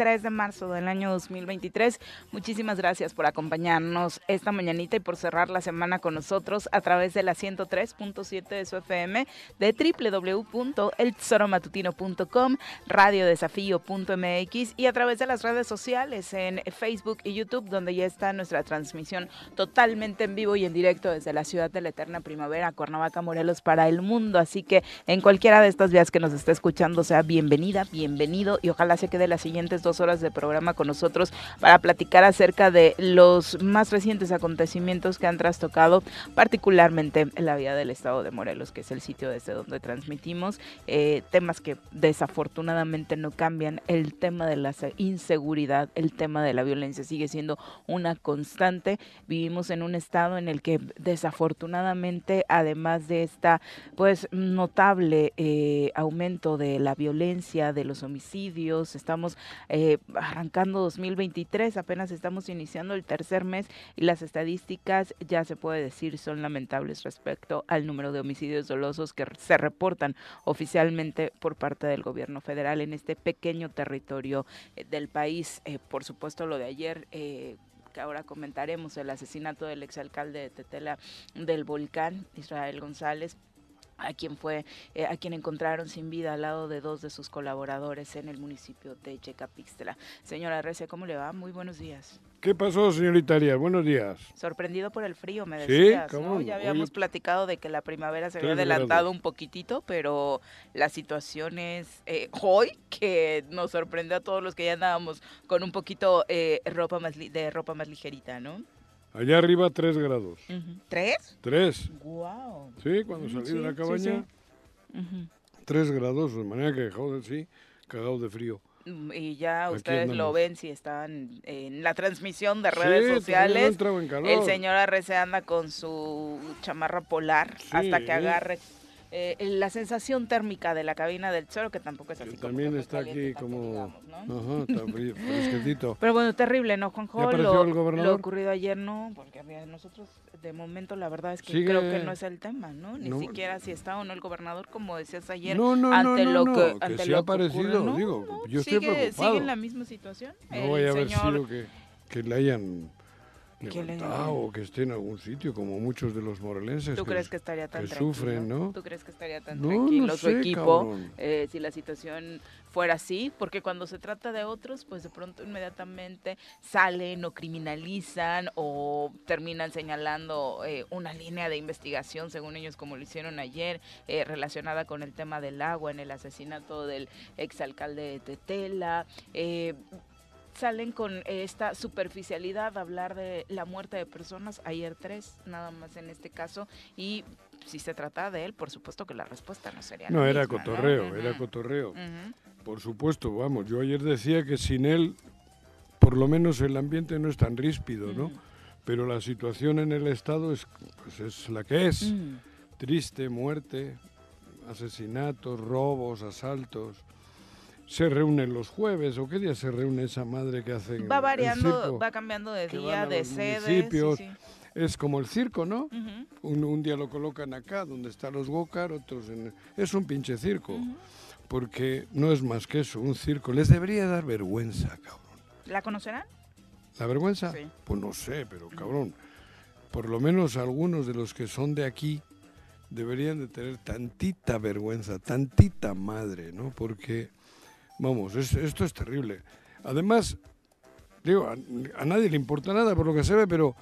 3 de marzo del año 2023. Muchísimas gracias por acompañarnos esta mañanita y por cerrar la semana con nosotros a través de la 103.7 de su FM, de www.eltesoromatutino.com, radiodesafío.mx y a través de las redes sociales en Facebook y YouTube, donde ya está nuestra transmisión totalmente en vivo y en directo desde la ciudad de la eterna primavera, Cuernavaca, Morelos, para el mundo. Así que en cualquiera de estas vías que nos esté escuchando, sea bienvenida, bienvenido y ojalá se quede las siguientes dos horas de programa con nosotros para platicar acerca de los más recientes acontecimientos que han trastocado particularmente en la vida del estado de Morelos, que es el sitio desde donde transmitimos, eh, temas que desafortunadamente no cambian, el tema de la inseguridad, el tema de la violencia sigue siendo una constante, vivimos en un estado en el que desafortunadamente, además de esta pues notable eh, aumento de la violencia, de los homicidios, estamos eh, arrancando 2023, apenas estamos iniciando el tercer mes y las estadísticas ya se puede decir son lamentables respecto al número de homicidios dolosos que se reportan oficialmente por parte del gobierno federal en este pequeño territorio eh, del país. por supuesto, lo de ayer que ahora comentaremos, el asesinato del exalcalde de Tetela del Volcán, Israel González, a quien fue eh, a quien encontraron sin vida al lado de dos de sus colaboradores en el municipio de Checapixtla. Señora Rece, ¿cómo le va? Muy buenos días. ¿Qué pasó, señorita Arias? Buenos días. Sorprendido por el frío, me decías, ¿no? Ya habíamos platicado de que la primavera se había adelantado un poquitito, pero la situación es eh, hoy que nos sorprende a todos los que ya andábamos con un poquito eh, ropa más de ropa más ligerita, ¿no? Allá arriba 3 grados. ¿Tres? 3. Wow. Sí, cuando salí de la cabaña, 3 grados, de manera que, joder, sí, cagado de frío. Mm, y ya ustedes lo ven si están en la transmisión de redes sociales. El señor Arrece anda con su chamarra polar hasta que agarre eh, la sensación térmica de la cabina del choro, que tampoco es así. también está aquí como... Ajá, está fresquetito. Pero bueno, terrible, ¿no, Juanjo? Lo, lo ocurrido ayer no, porque nosotros de momento la verdad es que creo que no es el tema, ¿no? Ni siquiera si está o no el gobernador, como decías ayer, no, no, ante lo que, ante lo ha parecido, digo, yo sigue, estoy preocupado. ¿Sigue en la misma situación? No voy a haber sido que, que le hayan o que esté en algún sitio, como muchos de los morelenses ¿Tú que, crees que, estaría tan sufren, ¿no? ¿Tú crees que estaría tan tranquilo su equipo eh, si la situación fuera así? Porque cuando se trata de otros, pues de pronto inmediatamente salen o criminalizan o terminan señalando eh, una línea de investigación, según ellos, como lo hicieron ayer, eh, relacionada con el tema del agua en el asesinato del exalcalde de Tetela. Salen con esta superficialidad hablar de la muerte de personas, ayer tres, nada más en este caso, y si se trata de él, por supuesto que la respuesta no sería No, era cotorreo, era cotorreo. Por supuesto, vamos, yo ayer decía que sin él, por lo menos el ambiente no es tan ríspido, ¿no? Pero la situación en el Estado es, pues es la que es. Triste, muerte, asesinatos, robos, asaltos se reúnen los jueves o qué día se reúne esa madre que hace va variando va cambiando de día de sede es como el circo no un, día lo colocan acá donde están los Gokar otros en, es un pinche circo porque no es más que eso un circo. Les debería dar vergüenza cabrón. La conocerán la vergüenza pues no sé pero cabrón por lo menos algunos de los que son de aquí deberían de tener tantita vergüenza tantita madre no porque Vamos, esto es terrible. Además, digo, a, nadie le importa nada por lo que se ve, pero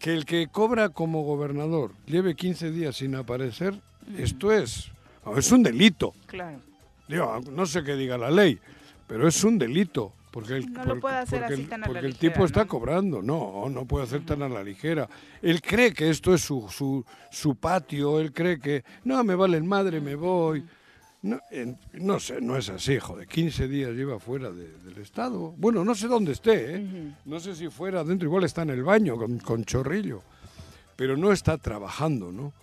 que el que cobra como gobernador lleve 15 días sin aparecer, esto es, es un delito. Claro. Digo, no sé qué diga la ley, pero es un delito. Porque el, no lo puede hacer porque, así tan a porque el tipo está cobrando, no, no puede hacer tan a la ligera. Él cree que esto es su, su, su patio, él cree que, no, me vale el madre, me voy. No, no sé, no es así, joder. 15 días lleva fuera del Estado. Bueno, no sé dónde esté, ¿eh? No sé si fuera adentro, igual está en el baño con, chorrillo. Pero no está trabajando, ¿no?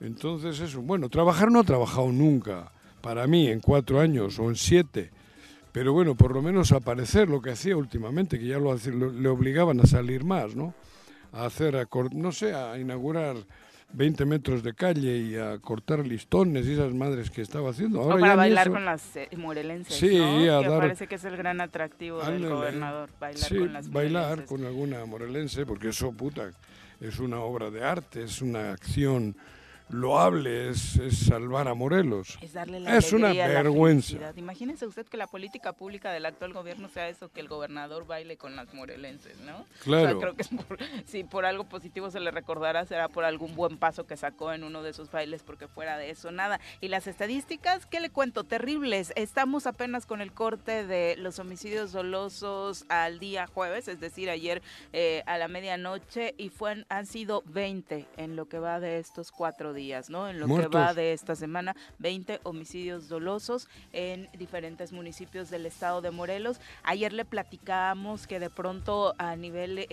Entonces eso, bueno, trabajar no ha trabajado nunca, para mí, en cuatro años o en siete. Pero bueno, por lo menos aparecer lo que hacía últimamente, que ya lo, le obligaban a salir más, ¿no? A hacer, no sé, a inaugurar 20 metros de calle y a cortar listones y esas madres que estaba haciendo. Ahora o para ya bailar eso. con las eh, morelenses, Sí, ¿no? a que dar- parece que es el gran atractivo del Ándale. gobernador, bailar Sí, con las bailar morelenses. con alguna morelense, porque eso, puta, es una obra de arte, es una acción loable, es, es salvar a Morelos. Es darle la Es una alegría, la vergüenza. felicidad. Imagínese usted que la política pública del actual gobierno sea eso, que el gobernador baile con las morelenses, ¿no? O sea, Claro. creo que es por- si por algo positivo se le recordará, será por algún buen paso que sacó en uno de esos bailes, porque fuera de eso, nada. Y las estadísticas, ¿qué le cuento? Terribles. Estamos apenas con el corte de los homicidios dolosos al día jueves, es decir, ayer eh, a la medianoche, y fue, han sido 20 en lo que va de estos cuatro días, ¿no? En lo que va de esta semana, 20 homicidios dolosos en diferentes municipios del estado de Morelos. Ayer le platicábamos que de pronto a nivel eh,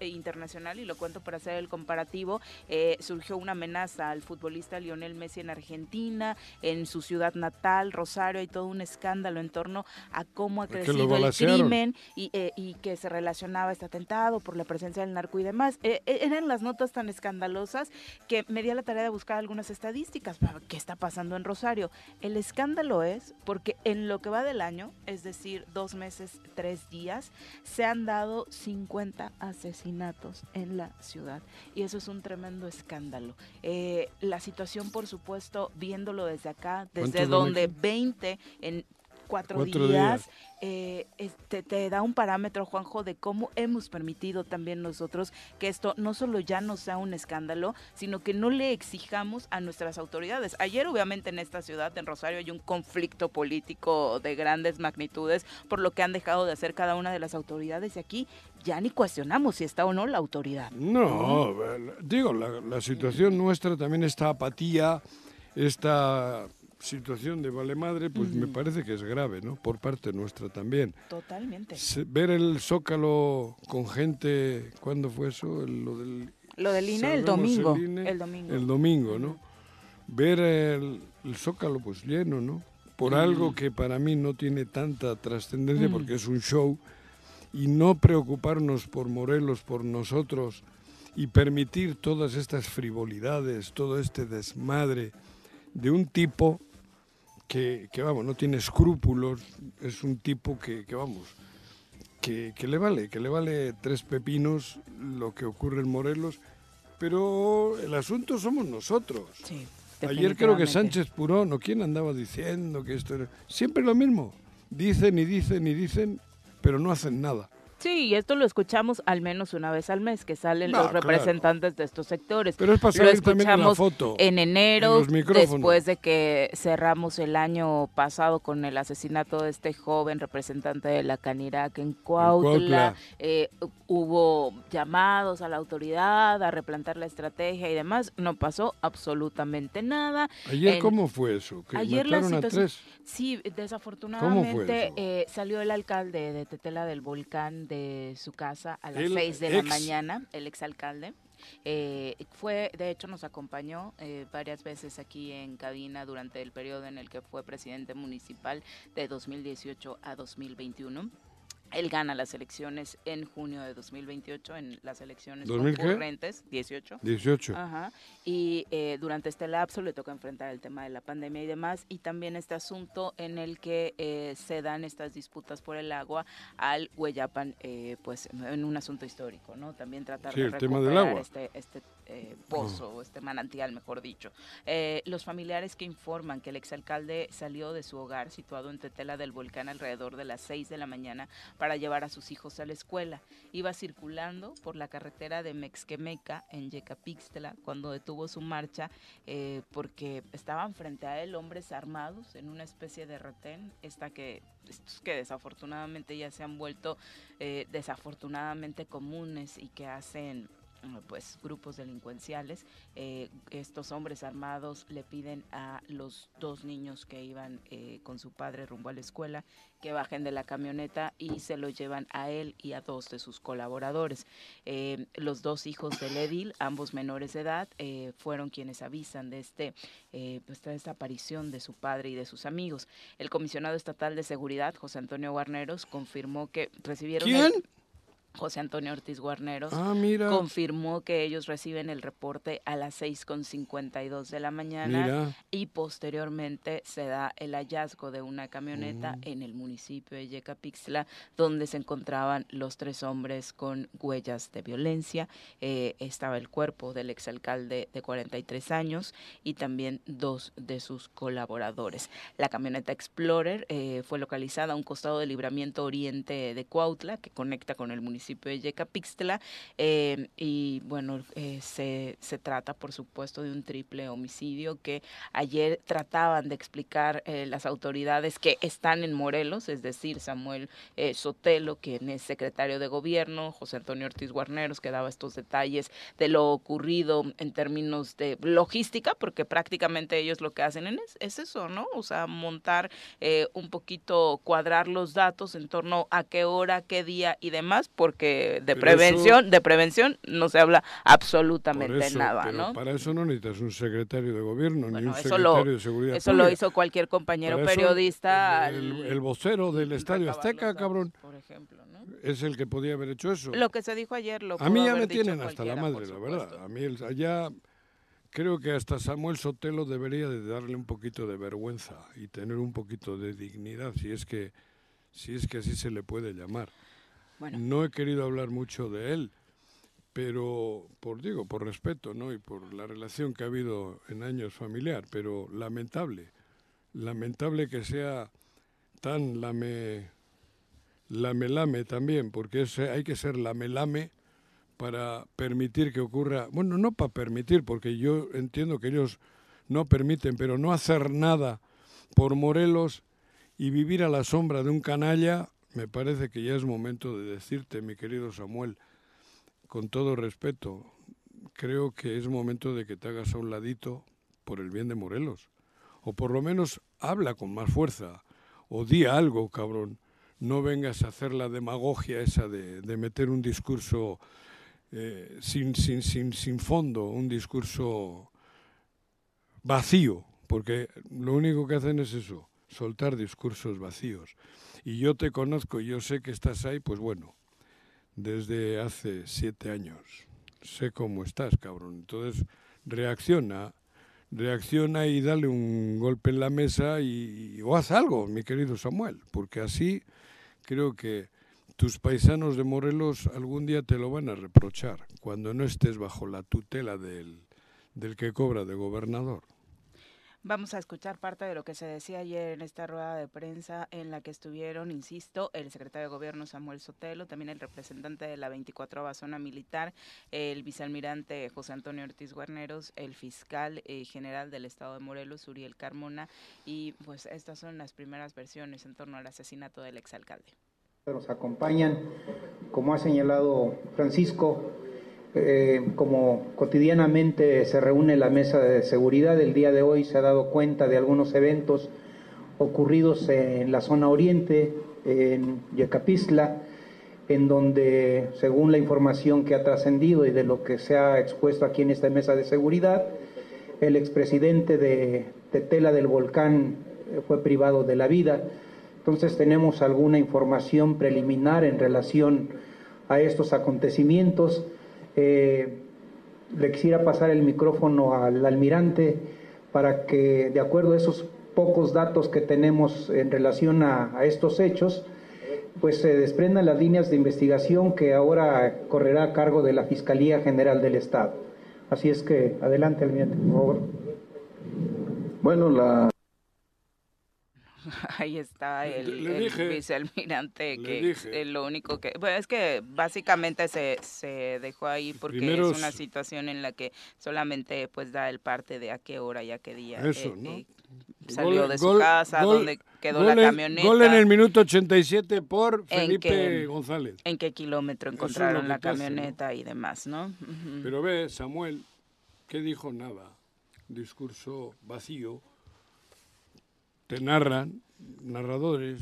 eh, internacional, y lo cuento para hacer el comparativo, eh, surgió una amenaza al futbolista Lionel Messi en Argentina, en su ciudad natal, Rosario, hay todo un escándalo en torno a cómo ha crecido el crimen y, eh, y que se relacionaba este atentado por la presencia del narco y demás. Eran las notas tan escandalosas que me di a la tarea de buscar algunas estadísticas para qué está pasando en Rosario. El escándalo es porque en lo que va del año, es decir, dos meses, tres días, se han dado 50 asesinatos en la ciudad. Y eso es un tremendo escándalo. Eh, la situación, por supuesto, viéndolo desde acá, desde ¿Cuántos van donde aquí? 20 en cuatro, Cuatro días, días. eh, este, te da un parámetro, Juanjo, de cómo hemos permitido también nosotros que esto no solo ya no sea un escándalo, sino que no le exijamos a nuestras autoridades. Ayer, obviamente, en esta ciudad, en Rosario, hay un conflicto político de grandes magnitudes por lo que han dejado de hacer cada una de las autoridades y aquí ya ni cuestionamos si está o no la autoridad. No, digo, la, la situación nuestra también, esta apatía, esta situación de vale madre, pues me parece que es grave, ¿no? Por parte nuestra también. Totalmente. Se- ver el Zócalo con gente, ¿cuándo fue eso? El- lo del, Lo del INE el domingo. el INE, el domingo. el domingo, ¿no? Ver el, el Zócalo pues lleno, ¿no? Por algo que para mí no tiene tanta trascendencia Mm. porque es un show y no preocuparnos por Morelos, por nosotros y permitir todas estas frivolidades, todo este desmadre de un tipo que, que, vamos, no tiene escrúpulos, es un tipo que, que, vamos, que, que le vale, que le vale tres pepinos lo que ocurre en Morelos, pero el asunto somos nosotros. Sí, Ayer creo que. Sánchez Purón o quién andaba diciendo que esto era... Siempre lo mismo. Dicen y dicen y dicen, pero no hacen nada. Sí, y esto lo escuchamos al menos una vez al mes, que salen No, los claro. representantes de estos sectores. Pero es para Lo la escuchamos foto. en enero, en después de que cerramos el año pasado con el asesinato de este joven representante de la Canirac en Cuautla, Cuautla. eh, hubo llamados a la autoridad a replantar la estrategia y demás, no pasó absolutamente nada. Ayer, en- ¿cómo fue eso? Que Ayer la mataron a situación- tres. Sí, desafortunadamente eh, salió el alcalde de Tetela del Volcán de su casa a las El 6 de la mañana, el exalcalde. Eh, fue, de hecho, nos acompañó eh, varias veces aquí en cabina durante el periodo en el que fue presidente municipal de 2018 a 2021. Él gana las elecciones en junio de 2028, en las elecciones ¿2000 qué? concurrentes, 18. 18. Ajá. Y eh, durante este lapso le toca enfrentar el tema de la pandemia y demás, y también este asunto en el que eh, se dan estas disputas por el agua al Hueyapan, eh, pues en un asunto histórico, ¿no? También tratar Sí, de el tema del agua. este, este eh, pozo, o este manantial, mejor dicho. Eh, los familiares que informan que el exalcalde salió de su hogar situado en Tetela del Volcán alrededor de las 6 de la mañana para llevar a sus hijos a la escuela. Iba circulando por la carretera de Mexquemeca en Yecapixtla cuando detuvo su marcha eh, porque estaban frente a él hombres armados en una especie de retén, esta que, estos que desafortunadamente ya se han vuelto eh, desafortunadamente comunes y que hacen pues grupos delincuenciales. Eh, estos hombres armados le piden a los dos niños que iban eh, con su padre rumbo a la escuela que bajen de la camioneta y se lo llevan a él y a dos de sus colaboradores. Eh, los dos hijos del Edil, ambos menores de edad, eh, fueron quienes avisan de este eh, pues, de esta aparición de su padre y de sus amigos. El comisionado estatal de seguridad, José Antonio Guarneros, confirmó que recibieron el- ¿Quién? José Antonio Ortiz Guarneros, Ah, mira. confirmó que ellos reciben el reporte a las 6.52 de la mañana Mira. y posteriormente se da el hallazgo de una camioneta Mm. en el municipio de Yecapixtla donde se encontraban los tres hombres con huellas de violencia. Eh, estaba el cuerpo del exalcalde de 43 años y también dos de sus colaboradores. La camioneta Explorer eh, fue localizada a un costado del libramiento oriente de Cuautla que conecta con el municipio de Yecapixtla eh, y bueno, eh, se, se trata por supuesto de un triple homicidio que ayer trataban de explicar eh, las autoridades que están en Morelos, es decir, Samuel eh, Sotelo, quien es secretario de gobierno, José Antonio Ortiz Guarneros, que daba estos detalles de lo ocurrido en términos de logística, porque prácticamente ellos lo que hacen es, es eso, ¿no? O sea, montar un poquito, cuadrar los datos en torno a qué hora, qué día y demás, porque de Pero prevención, de prevención no se habla absolutamente eso, nada, pero ¿no? para eso no necesitas un secretario de gobierno ni un secretario lo, de seguridad eso lo hizo cualquier compañero Para eso, periodista. El, vocero del Estadio Azteca, datos, cabrón, Por ejemplo, ¿no? es el que podía haber hecho eso. Lo que se dijo ayer lo A mí ya me tienen hasta la madre, la verdad. A mí el- allá creo que hasta Samuel Sotelo debería de darle un poquito de vergüenza y tener un poquito de dignidad, si es que si es que así se le puede llamar. No he querido hablar mucho de él, pero por digo, por respeto, ¿no? Y por la relación que ha habido en años familiar, pero lamentable, lamentable que sea tan lame lame lame también, porque es- hay que ser lame lame para permitir que ocurra, bueno, no para permitir, porque yo entiendo que ellos no permiten, pero no hacer nada por Morelos y vivir a la sombra de un canalla, me parece que ya es momento de decirte, mi querido Samuel, con todo respeto, creo que es momento de que te hagas a un ladito por el bien de Morelos. O por lo menos habla con más fuerza. O di algo, cabrón. No vengas a hacer la demagogia esa de, de meter un discurso eh, sin, sin, sin, sin fondo, un discurso vacío, porque lo único que hacen es eso, soltar discursos vacíos. Y yo te conozco, y yo sé que estás ahí, pues bueno, desde hace siete años. Sé cómo estás, cabrón. Entonces, reacciona, reacciona y dale un golpe en la mesa y, o haz algo, mi querido Samuel, porque así creo que tus paisanos de Morelos algún día te lo van a reprochar, cuando no estés bajo la tutela del, del que cobra de gobernador. Vamos a escuchar parte de lo que se decía ayer en esta rueda de prensa en la que estuvieron, insisto, el secretario de Gobierno Samuel Sotelo, también el representante de la 24 Zona Militar, el vicealmirante José Antonio Ortiz Guarneros, el fiscal eh, general del Estado de Morelos, Uriel Carmona, y pues estas son las primeras versiones en torno al asesinato del exalcalde. Nos acompañan, como ha señalado Francisco, eh, como cotidianamente se reúne la mesa de seguridad, el día de hoy se ha dado cuenta de algunos eventos ocurridos en la zona oriente, en Yecapistla, en donde, según la información que ha trascendido y de lo que se ha expuesto aquí en esta mesa de seguridad, el expresidente de Tetela del Volcán eh, fue privado de la vida. Entonces tenemos alguna información preliminar en relación a estos acontecimientos. Eh, le quisiera pasar el micrófono al almirante para que, de acuerdo a esos pocos datos que tenemos en relación a, a estos hechos, pues se desprendan las líneas de investigación que ahora correrá a cargo de la Fiscalía General del Estado. Así es que, adelante, almirante, por favor. Bueno, la Ahí está el, dije, vicealmirante que es lo único que bueno es que básicamente se, se dejó ahí porque Primero es una situación en la que solamente pues da el parte de a qué hora y a qué día Eso, eh, ¿no? eh, salió Gol- de su gol- casa, gol- dónde quedó la en- camioneta, Gol en el minuto 87 por En Felipe que- González. en qué kilómetro es encontraron que la te hace, ¿no? camioneta y demás, ¿no? Pero ve, Samuel, ¿qué dijo nada? Discurso vacío. Narran, narradores,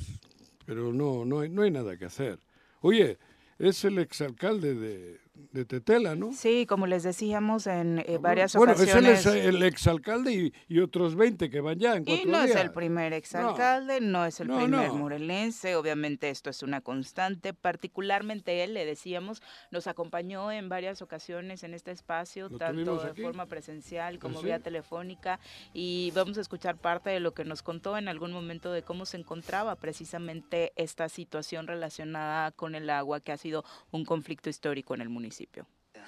pero no, no, hay, no hay nada que hacer. Oye, es el exalcalde de, de Tetela, ¿no? Sí, como les decíamos en eh, varias bueno, ocasiones. es el, el exalcalde y, y otros 20 que van ya en Y cuatro no es el primer exalcalde, no, es el No, primer no. morelense, obviamente esto es una constante, particularmente él, le decíamos, nos acompañó en varias ocasiones en este espacio, Lo tanto de aquí. forma presencial como sí. vía telefónica, y vamos a escuchar parte de lo que nos contó en algún momento de cómo se encontraba precisamente esta situación relacionada con el agua, que ha sido un conflicto histórico en el municipio.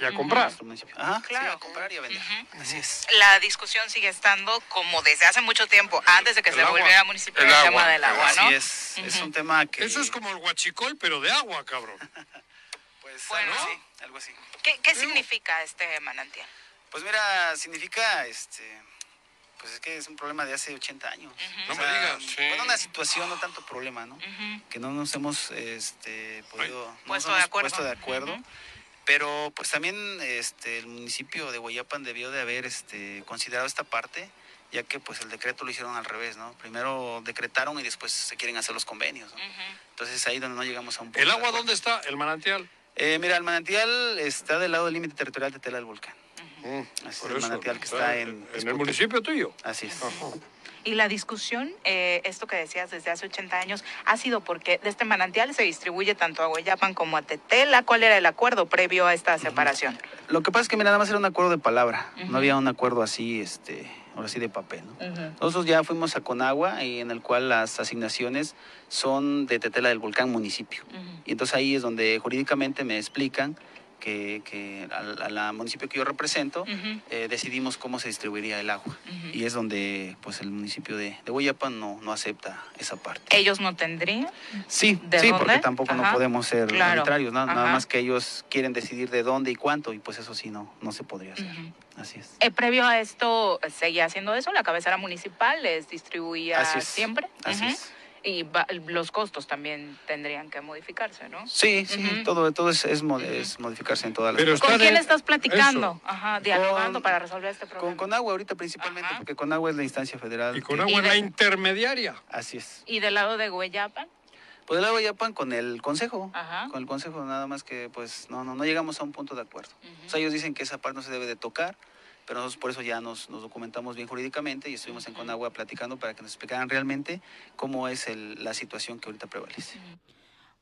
Y a comprar. nuestro municipio. Ajá, Claro. sí, a comprar y a vender. Así es. La discusión sigue estando como desde hace mucho tiempo, antes de que El se agua. volviera municipio El el, agua. tema del agua, ¿no? Así es. Es un tema que. Eso es como el huachicol, pero de agua, cabrón. Pues Bueno. algo así, algo así. ¿Qué, qué significa este manantial? Pues mira, significa este. Pues es que es un problema de hace 80 años. No me digas, sí. Bueno, una situación, no tanto problema, ¿no? Que no nos hemos este, podido. no nos Puesto de hemos acuerdo. puesto de acuerdo. Pero pues también este, el municipio de Guayapan debió de haber este, considerado esta parte, ya que pues el decreto lo hicieron al revés, ¿no? Primero decretaron y después se quieren hacer los convenios, ¿no? Entonces es ahí donde no llegamos a un punto. ¿El agua dónde está? ¿El manantial? Eh, mira, el manantial está del lado del límite territorial de Tela del Volcán. Mm, Así es, el eso, manantial que está en... en el municipio tuyo. Así es. Y la discusión, eh, esto que decías desde hace 80 años, ha sido porque de este manantial se distribuye tanto a Hueyapan como a Tetela. ¿Cuál era el acuerdo previo a esta separación? Lo que pasa es que mira, nada más era un acuerdo de palabra, no había un acuerdo así, este, ahora sí de papel. ¿no? Nosotros ya fuimos a Conagua y en el cual las asignaciones son de Tetela del Volcán municipio. Y entonces ahí es donde jurídicamente me explican que, que al, municipio que yo represento eh, decidimos cómo se distribuiría el agua. Y es donde pues el municipio de, de no, no acepta esa parte. ¿Ellos no tendrían? Sí, ¿De sí, dónde? porque tampoco no podemos ser Claro. arbitrarios, ¿no? nada más que ellos quieren decidir de dónde y cuánto, y pues eso sí no, no se podría hacer. Así es. Eh, previo a esto, ¿seguía haciendo eso? ¿La cabecera municipal les distribuía Así es. siempre? Así es. Y va- los costos también tendrían que modificarse, ¿no? Sí, sí, Ujú. todo, todo es, es, mo- es modificarse en todas las Pero. ¿Con quién de- estás platicando? eso. Ajá, dialogando Con- para resolver este problema. Con, con agua ahorita principalmente, Ajá. porque con agua es la instancia federal. Y con que- agua Y es la de- intermediaria. Así es. ¿Y del lado de Hueyapan? Pues el agua Yapan con el consejo. Ajá. Con el consejo nada más que pues no, no, no llegamos a un punto de acuerdo. O sea, ellos dicen que esa parte no se debe de tocar, pero nosotros por eso ya nos, documentamos bien jurídicamente y estuvimos en Conagua platicando para que nos explicaran realmente cómo es la situación que ahorita prevalece.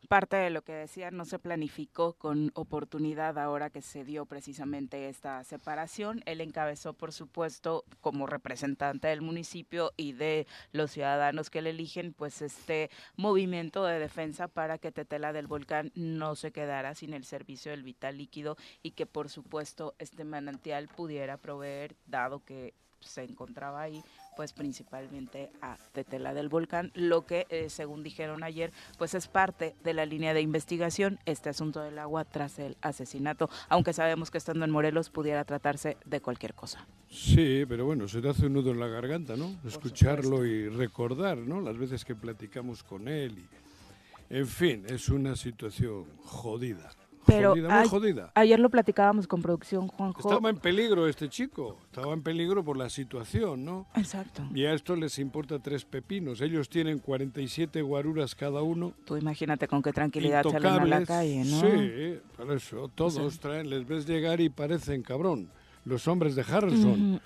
Parte de lo que decía no se planificó con oportunidad ahora que se dio precisamente esta separación. Él encabezó, por supuesto, como representante del municipio y de los ciudadanos que le eligen, pues este movimiento de defensa para que Tetela del Volcán no se quedara sin el servicio del vital líquido y que, por supuesto, este manantial pudiera proveer, dado que se encontraba ahí, pues principalmente a Tetela del Volcán, lo que, eh, según dijeron ayer, pues es parte de la línea de investigación, este asunto del agua tras el asesinato, aunque sabemos que estando en Morelos pudiera tratarse de cualquier cosa. Sí, pero bueno, se te hace un nudo en la garganta, ¿no? Escucharlo y recordar, ¿no? Las veces que platicamos con él. Y... En fin, es una situación jodida. Pero jodida, muy ay- jodida. Ayer lo platicábamos con producción, Juanjo. Estaba en peligro este chico, estaba en peligro por la situación, ¿no? Exacto. Y a esto les importa tres pepinos. Ellos tienen 47 guaruras cada uno. Tú imagínate con qué tranquilidad salen a la calle, ¿no? Sí, por eso. Todos traen, les ves llegar y parecen cabrón. Los hombres de Harrison,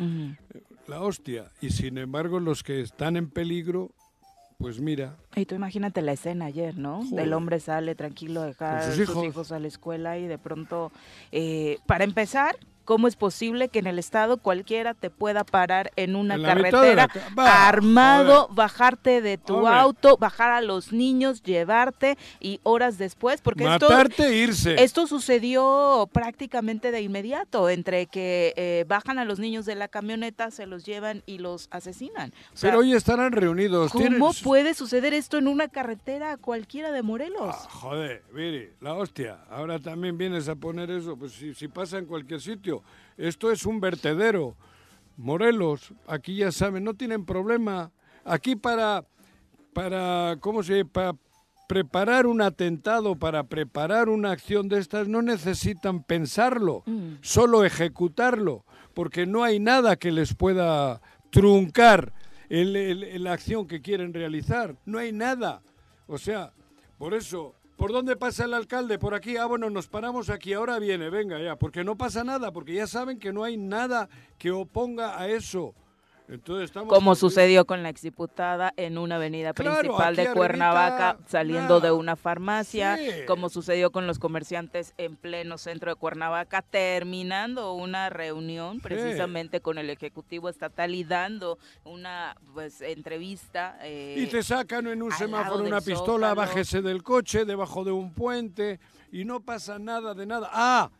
la hostia. Y sin embargo, los que están en peligro, pues mira, Y tú imagínate la escena ayer, ¿no? Joder. El hombre sale tranquilo a dejar sus sus hijos. hijos a la escuela y de pronto, eh, para empezar, ¿cómo es posible que en el estado cualquiera te pueda parar en una En carretera ca- Bah, armado, bajarte de tu Hombre. auto, bajar a los niños, llevarte y horas después? Porque esto... matarte e irse. Esto sucedió prácticamente de inmediato, entre que eh, bajan a los niños de la camioneta, se los llevan y los asesinan. O sea, Pero hoy estarán reunidos. ¿Cómo tienen- puede suceder esto en una carretera cualquiera de Morelos? Ah, joder, Viri, la hostia. Ahora también vienes a poner eso. Pues si, si pasa en cualquier sitio. Esto es un vertedero. Morelos, aquí ya saben, no tienen problema. Aquí para, para, ¿cómo se? Para preparar un atentado, para preparar una acción de estas, no necesitan pensarlo, Mm. solo ejecutarlo, porque no hay nada que les pueda truncar la acción que quieren realizar. No hay nada. O sea, por eso ¿Por dónde pasa el alcalde? Por aquí. Ah, bueno, nos paramos aquí. Ahora viene, venga ya. Porque no pasa nada, porque ya saben que no hay nada que oponga a eso. Como sucedió con la exdiputada en una avenida Claro, principal de Cuernavaca, saliendo nada. de una farmacia, Sí. como sucedió con los comerciantes en pleno centro de Cuernavaca, terminando una reunión precisamente con el Ejecutivo Estatal y dando una pues entrevista. eh, Y te sacan en un semáforo una pistola, Zócalo. bájese del coche, debajo de un puente, y no pasa nada de nada. Ah,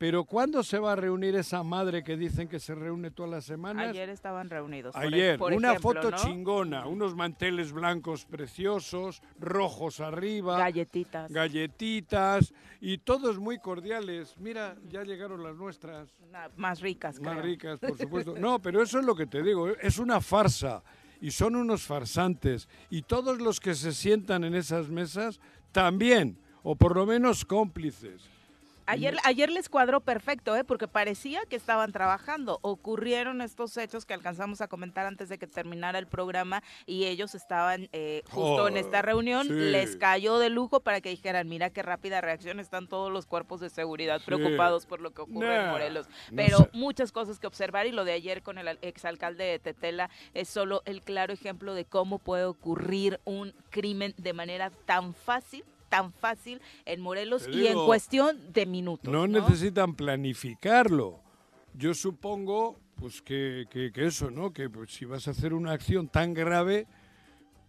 pero ¿cuándo se va a reunir esa madre que dicen que se reúne todas las semanas? Ayer estaban reunidos. e- Ayer, por una ejemplo, foto ¿no? chingona, unos manteles blancos preciosos, rojos arriba, Galletitas. galletitas y todos muy cordiales. Mira, ya llegaron las nuestras. Más ricas, Más creo. ricas, por supuesto. No, pero eso es lo que te digo, es una farsa y son unos farsantes. Y todos los que se sientan en esas mesas también, o por lo menos cómplices. Ayer, ayer les cuadró perfecto, ¿eh? porque parecía que estaban trabajando. Ocurrieron estos hechos que alcanzamos a comentar antes de que terminara el programa y ellos estaban eh, justo en Oh, esta reunión. sí. Les cayó de lujo para que dijeran, mira qué rápida reacción, están todos los cuerpos de seguridad preocupados por lo que ocurre en Morelos. no Pero sé. muchas cosas que observar y lo de ayer con el al- exalcalde de Tetela es solo el claro ejemplo de cómo puede ocurrir un crimen de manera tan fácil tan fácil en Morelos y en cuestión de minutos. No, ¿no? necesitan planificarlo. Yo supongo, pues que, que- que eso, ¿no? Que pues, si vas a hacer una acción tan grave,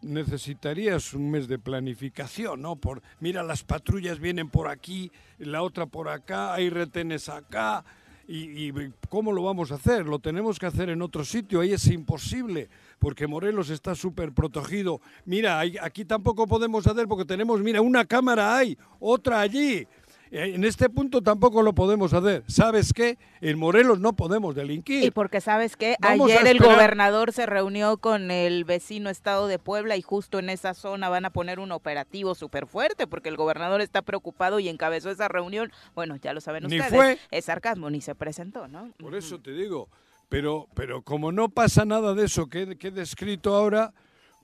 necesitarías un mes de planificación, ¿no? Por, mira, las patrullas vienen por aquí, la otra por acá, hay retenes acá. Y, y cómo lo vamos a hacer? Lo tenemos que hacer en otro sitio, ahí es imposible, porque Morelos está súper protegido. Mira, aquí tampoco podemos hacer porque tenemos, mira, una cámara hay, otra allí. Eh, En este punto tampoco lo podemos hacer. ¿Sabes qué? En Morelos no podemos delinquir. Y porque sabes que ayer el gobernador se reunió con el vecino estado de Puebla y justo en esa zona van a poner un operativo súper fuerte porque el gobernador está preocupado y encabezó esa reunión. Bueno, ya lo saben Ni ustedes. fue. Es sarcasmo, ni se presentó, ¿no? Por eso te digo, pero, pero como no pasa nada de eso que, que he descrito ahora,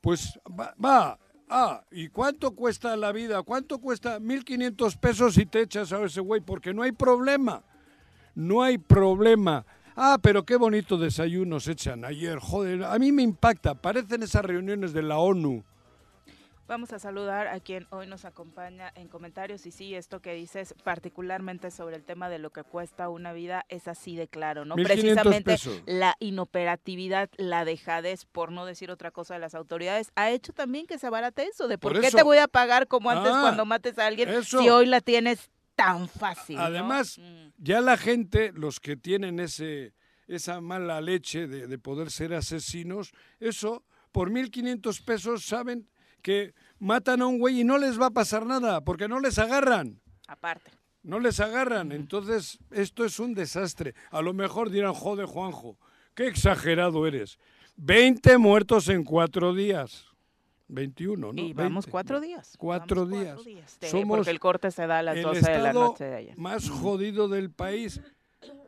pues va, va. Ah, ¿y cuánto cuesta la vida? ¿Cuánto cuesta 1.500 pesos y te echas a ese güey? Porque no hay problema. No hay problema. Ah, pero qué bonito desayuno se echan ayer. Joder, a mí me impacta. Parecen esas reuniones de la ONU. Vamos a saludar a quien hoy nos acompaña en comentarios y sí, esto que dices particularmente sobre el tema de lo que cuesta una vida es así de claro, ¿no? 1.500 Precisamente pesos. la inoperatividad, la dejadez, por no decir otra cosa de las autoridades, ha hecho también que se abarate eso, de por, Por qué eso. te voy a pagar como antes Ah, cuando mates a alguien eso. si hoy la tienes tan fácil. Además, Mm. ya la gente, los que tienen ese, esa mala leche de, de poder ser asesinos, eso, por 1.500 pesos saben que matan a un güey y no les va a pasar nada, porque no les agarran. aparte. No les agarran. Entonces, esto es un desastre. A lo mejor dirán, joder, Juanjo, qué exagerado eres. 20 muertos en cuatro días. 21, ¿no? y vamos 20. cuatro días. Cuatro vamos días. Sí, Somos porque el corte se da a las el 12 de la noche de ayer. más jodido del país,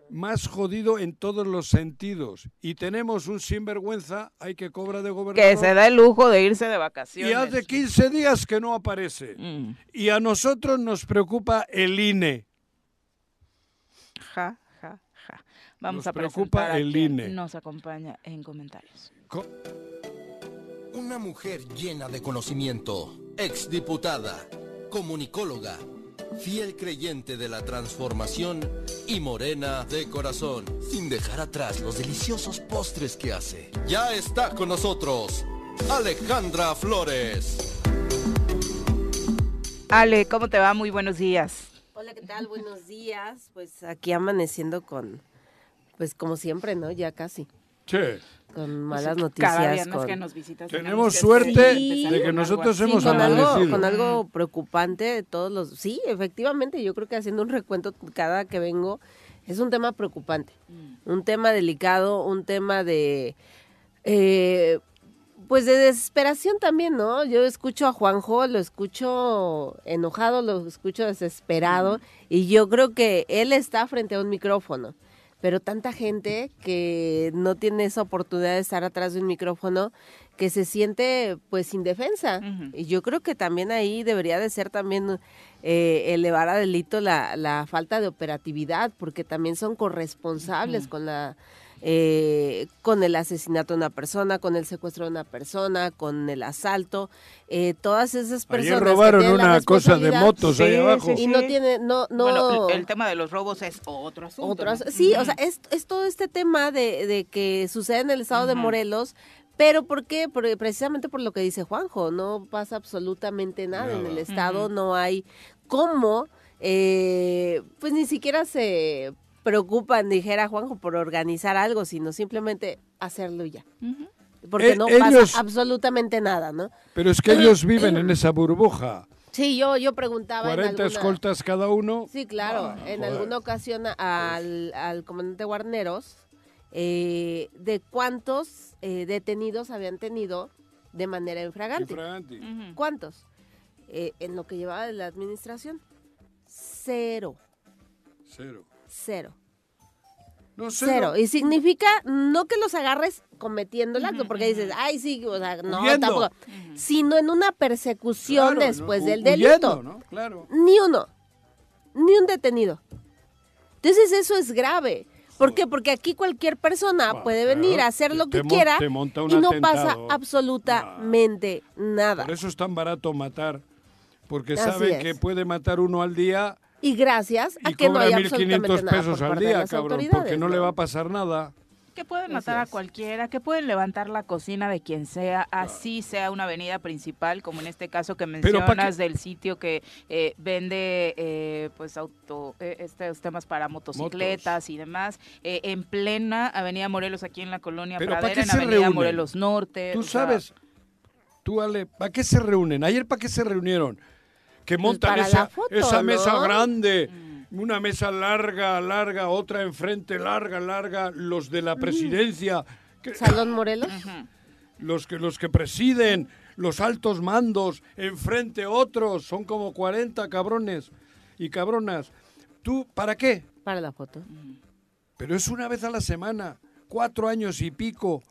más jodido en todos los sentidos. Y tenemos un sinvergüenza, hay que cobra de gobernador. Que se da el lujo de irse de y vacaciones. hace 15 días que no aparece. Mm. Y a nosotros nos preocupa el INE. Ja, ja, ja. Vamos Nos a preocupa a el quien INE. Nos acompaña en comentarios. Co- Una mujer llena de conocimiento, exdiputada, comunicóloga, fiel creyente de la transformación y morena de corazón, sin dejar atrás los deliciosos postres que hace. Ya está con nosotros, Alejandra Flores. Ale, ¿cómo te va? Muy buenos días. Hola, ¿qué tal? Buenos días. Pues aquí amaneciendo con, pues como siempre, ¿no? Ya casi. Che, Con malas Cada noticias. viernes con, que nos visitas. Tenemos suerte Sí. de que nosotros hemos con algo, con algo preocupante de todos los... Sí, efectivamente, yo creo que haciendo un recuento cada que vengo es un tema preocupante, Mm. un tema delicado, un tema de... eh, pues de desesperación también, ¿no? Yo escucho a Juanjo, lo escucho enojado, lo escucho desesperado y yo creo que él está frente a un micrófono. Pero tanta gente que no tiene esa oportunidad de estar atrás de un micrófono que se siente pues indefensa. Y yo creo que también ahí debería de ser también eh, elevar a delito la, la falta de operatividad, porque también son corresponsables con la eh, con el asesinato de una persona, con el secuestro de una persona, con el asalto, eh, todas esas personas. Ayer que robaron la una cosa de motos ahí abajo. sí, Y no tiene, no, no. Bueno, el tema de los robos es otro asunto. Sí, o sea, es, es todo este tema de, de que sucede en el estado de. Morelos, pero ¿por qué? Por- precisamente por lo que dice Juanjo, no pasa absolutamente nada, en el estado, no hay cómo, eh, pues ni siquiera se preocupan, dijera Juanjo, por organizar algo, sino simplemente hacerlo ya. Porque Eh, no ellos- pasa absolutamente nada, ¿no? Pero es que ellos viven en esa burbuja. Sí, yo, yo preguntaba en 40 alguna- escoltas cada uno. Sí, claro. Ah, en joder. alguna ocasión a- al, al comandante Guarneros, eh, de cuántos eh, detenidos habían tenido de manera infragante. Infraganti. Ujú. ¿Cuántos? Eh, en lo que llevaba de la administración. Cero. Cero. Cero. No. Cero. Y significa no que los agarres cometiendo el acto, porque dices, ay, sí, o sea, no, Huyendo. tampoco. Sino en una persecución Claro, después ¿no? del delito. huyendo, ¿no? Claro. Ni uno. Ni un detenido. Entonces eso es grave. ¿Por qué? Porque aquí cualquier persona Bah, puede claro, venir a hacer lo que quiera y no pasa absolutamente nada. Por eso es tan barato matar. Porque Así es. que puede matar uno al día Y gracias a y que no cobra hay 1.500 absolutamente nada pesos por al día, cabrón. Porque no, le va a pasar nada. Que pueden matar a cualquiera, que pueden levantar la cocina de quien sea, así sea una avenida principal, como en este caso que Pero, ¿pa' mencionas del sitio que eh, vende eh, pues auto eh, estos temas para motocicletas y demás, eh, en plena Avenida Morelos aquí en la colonia Pero, ¿pa' Pradera, qué en se Avenida reúnen? Morelos Norte. Tú sea, sabes, tú Ale, ¿para qué se reúnen? Ayer ¿para qué se reunieron? Que montan Pues para esa, foto, esa mesa grande, Mm. una mesa larga, larga, otra enfrente, larga, larga, los de la presidencia, que- Salón Morelos. los que los que presiden, los altos mandos, enfrente otros, son como 40 cabrones y cabronas. ¿Tú para qué? Para la foto. Pero es una vez a la semana, cuatro años y pico.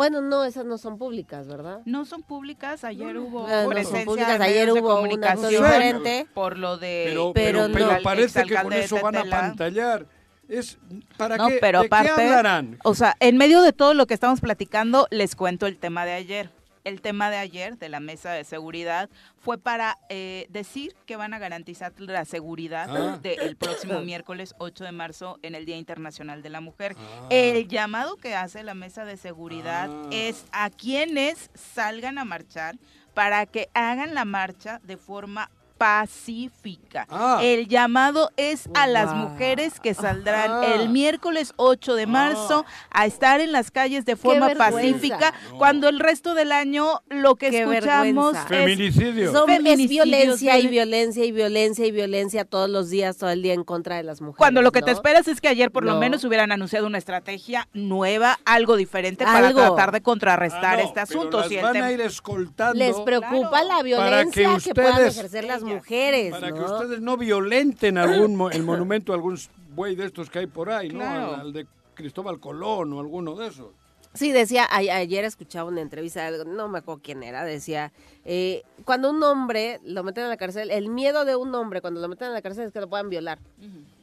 Bueno, no, esas no son públicas, ¿verdad? No son públicas, ayer hubo Ah, no son públicas, ayer hubo comunicación diferente. por lo de Pero, pero pero, pero no. parece que con eso van a pantallar. Es, ¿Para No, qué? pero ¿De qué aparte, hablarán? o sea, en medio de todo lo que estamos platicando, les cuento el tema de ayer. El tema de ayer de la mesa de seguridad fue para eh, decir que van a garantizar la seguridad Ah. del próximo miércoles 8 de marzo en el Día Internacional de la Mujer. Ah. El llamado que hace la mesa de seguridad Ah. es a quienes salgan a marchar para que hagan la marcha de forma pacífica. Ah. El llamado es a las Guau. mujeres que saldrán Ajá. el miércoles 8 de marzo a estar en las calles de forma pacífica, No. cuando el resto del año lo que Qué escuchamos vergüenza. es Feminicidio. Son- es feminicidios, violencia y violen- violencia y violencia y violencia todos los días, todo el día en contra de las mujeres. Cuando lo que te esperas es que ayer por lo No. menos hubieran anunciado una estrategia nueva, algo diferente para tratar de contrarrestar Ah, no, este pero asunto. las Si el van a ir escoltando Les preocupa Claro. la Para violencia que que, puedan ejercer las Ellas. Mujeres, para que ustedes no violenten algún mo- el monumento a algún güey de estos que hay por ahí, ¿no? Al, al de Cristóbal Colón o alguno de esos. Sí, decía, a- ayer escuchaba una entrevista, algo- no me acuerdo quién era, decía, eh, cuando un hombre lo meten a la cárcel, el miedo de un hombre cuando lo meten a la cárcel es que lo puedan violar.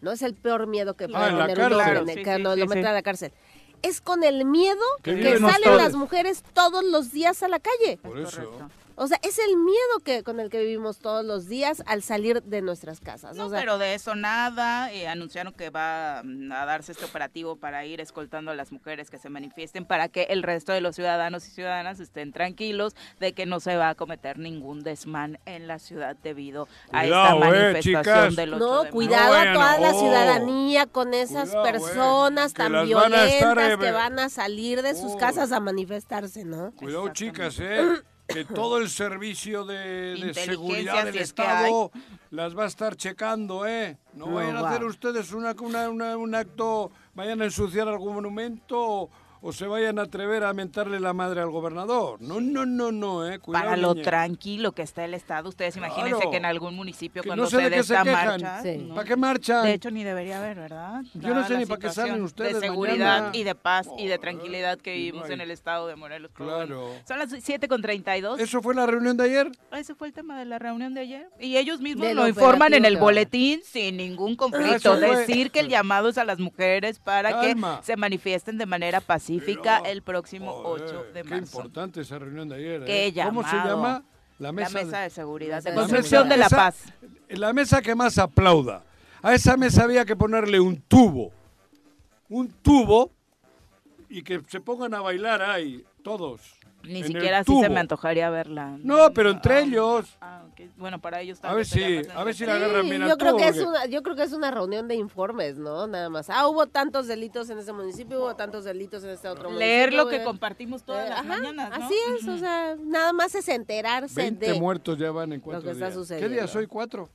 No es el peor miedo que Ah, puede tener un hombre cárcel. en el- Sí, cuando sí, lo sí, meten sí. a la cárcel. Es con el miedo Que salen ustedes. las mujeres todos los días a la calle. Por eso. O sea, es el miedo que con el que vivimos todos los días al salir de nuestras casas. No, o sea, pero de eso nada. eh, anunciaron que va mm, a darse este operativo para ir escoltando a las mujeres que se manifiesten para que el resto de los ciudadanos y ciudadanas estén tranquilos de que no se va a cometer ningún desmán en la ciudad debido a Cuidado, esta eh, manifestación del 8 No, de cuidado a toda la oh. ciudadanía con esas Cuidado, eh, personas que tan van estar, violentas eh, que van a salir de sus oh. casas a manifestarse, ¿no? Cuidado, chicas, ¿eh? Que todo el servicio de, seguridad del si es que Estado las va a estar checando, ¿eh? No, No, vayan a hacer ustedes una, una- una- un acto, vayan a ensuciar algún monumento o, o se vayan a atrever a mentarle la madre al gobernador. No, no, no, no, eh. Cuidado, Para lo niña. tranquilo que está el Estado, ustedes imagínense que en algún municipio Que cuando no sé se de dé qué se esta quejan. marcha, Sí. ¿no? ¿Para qué marchan? De hecho, ni debería haber, ¿verdad? Yo no sé ni para qué salen ustedes De seguridad mañana. y de paz y de tranquilidad que vivimos en el estado de Morelos. Claro. bueno. Son las 7 con 32. ¿Eso fue la reunión de ayer? Ese fue el tema de la reunión de ayer. Y ellos mismos lo informan en el boletín sin ningún conflicto. Decir que el llamado es a las mujeres para Calma. que se manifiesten de manera pacífica Pero, el próximo joder, 8 de Qué marzo. importante esa reunión de ayer. Qué ¿eh? ¿Cómo se llama? La La mesa, mesa de seguridad, de La construcción mesa- de la paz. La mesa que más aplauda. A esa mesa había que ponerle un tubo. Un tubo y que se pongan a bailar ahí, todos. Ni siquiera así se me antojaría verla. No, pero entre Ah, ellos. ah, ok. Bueno, para ellos tal A ver si, a ver si la agarran Sí, bien al yo creo tubo, que es porque- una yo creo que es una reunión de informes no nada más ah hubo tantos delitos en este municipio hubo tantos delitos en este otro Leer lo municipio, que eh, compartimos todas eh, las ajá, mañanas, ¿no? así es o sea nada más es enterarse 20 de muertos ya van en cuatro que está días. ¿Qué sucediendo. día soy? ¿Cuatro?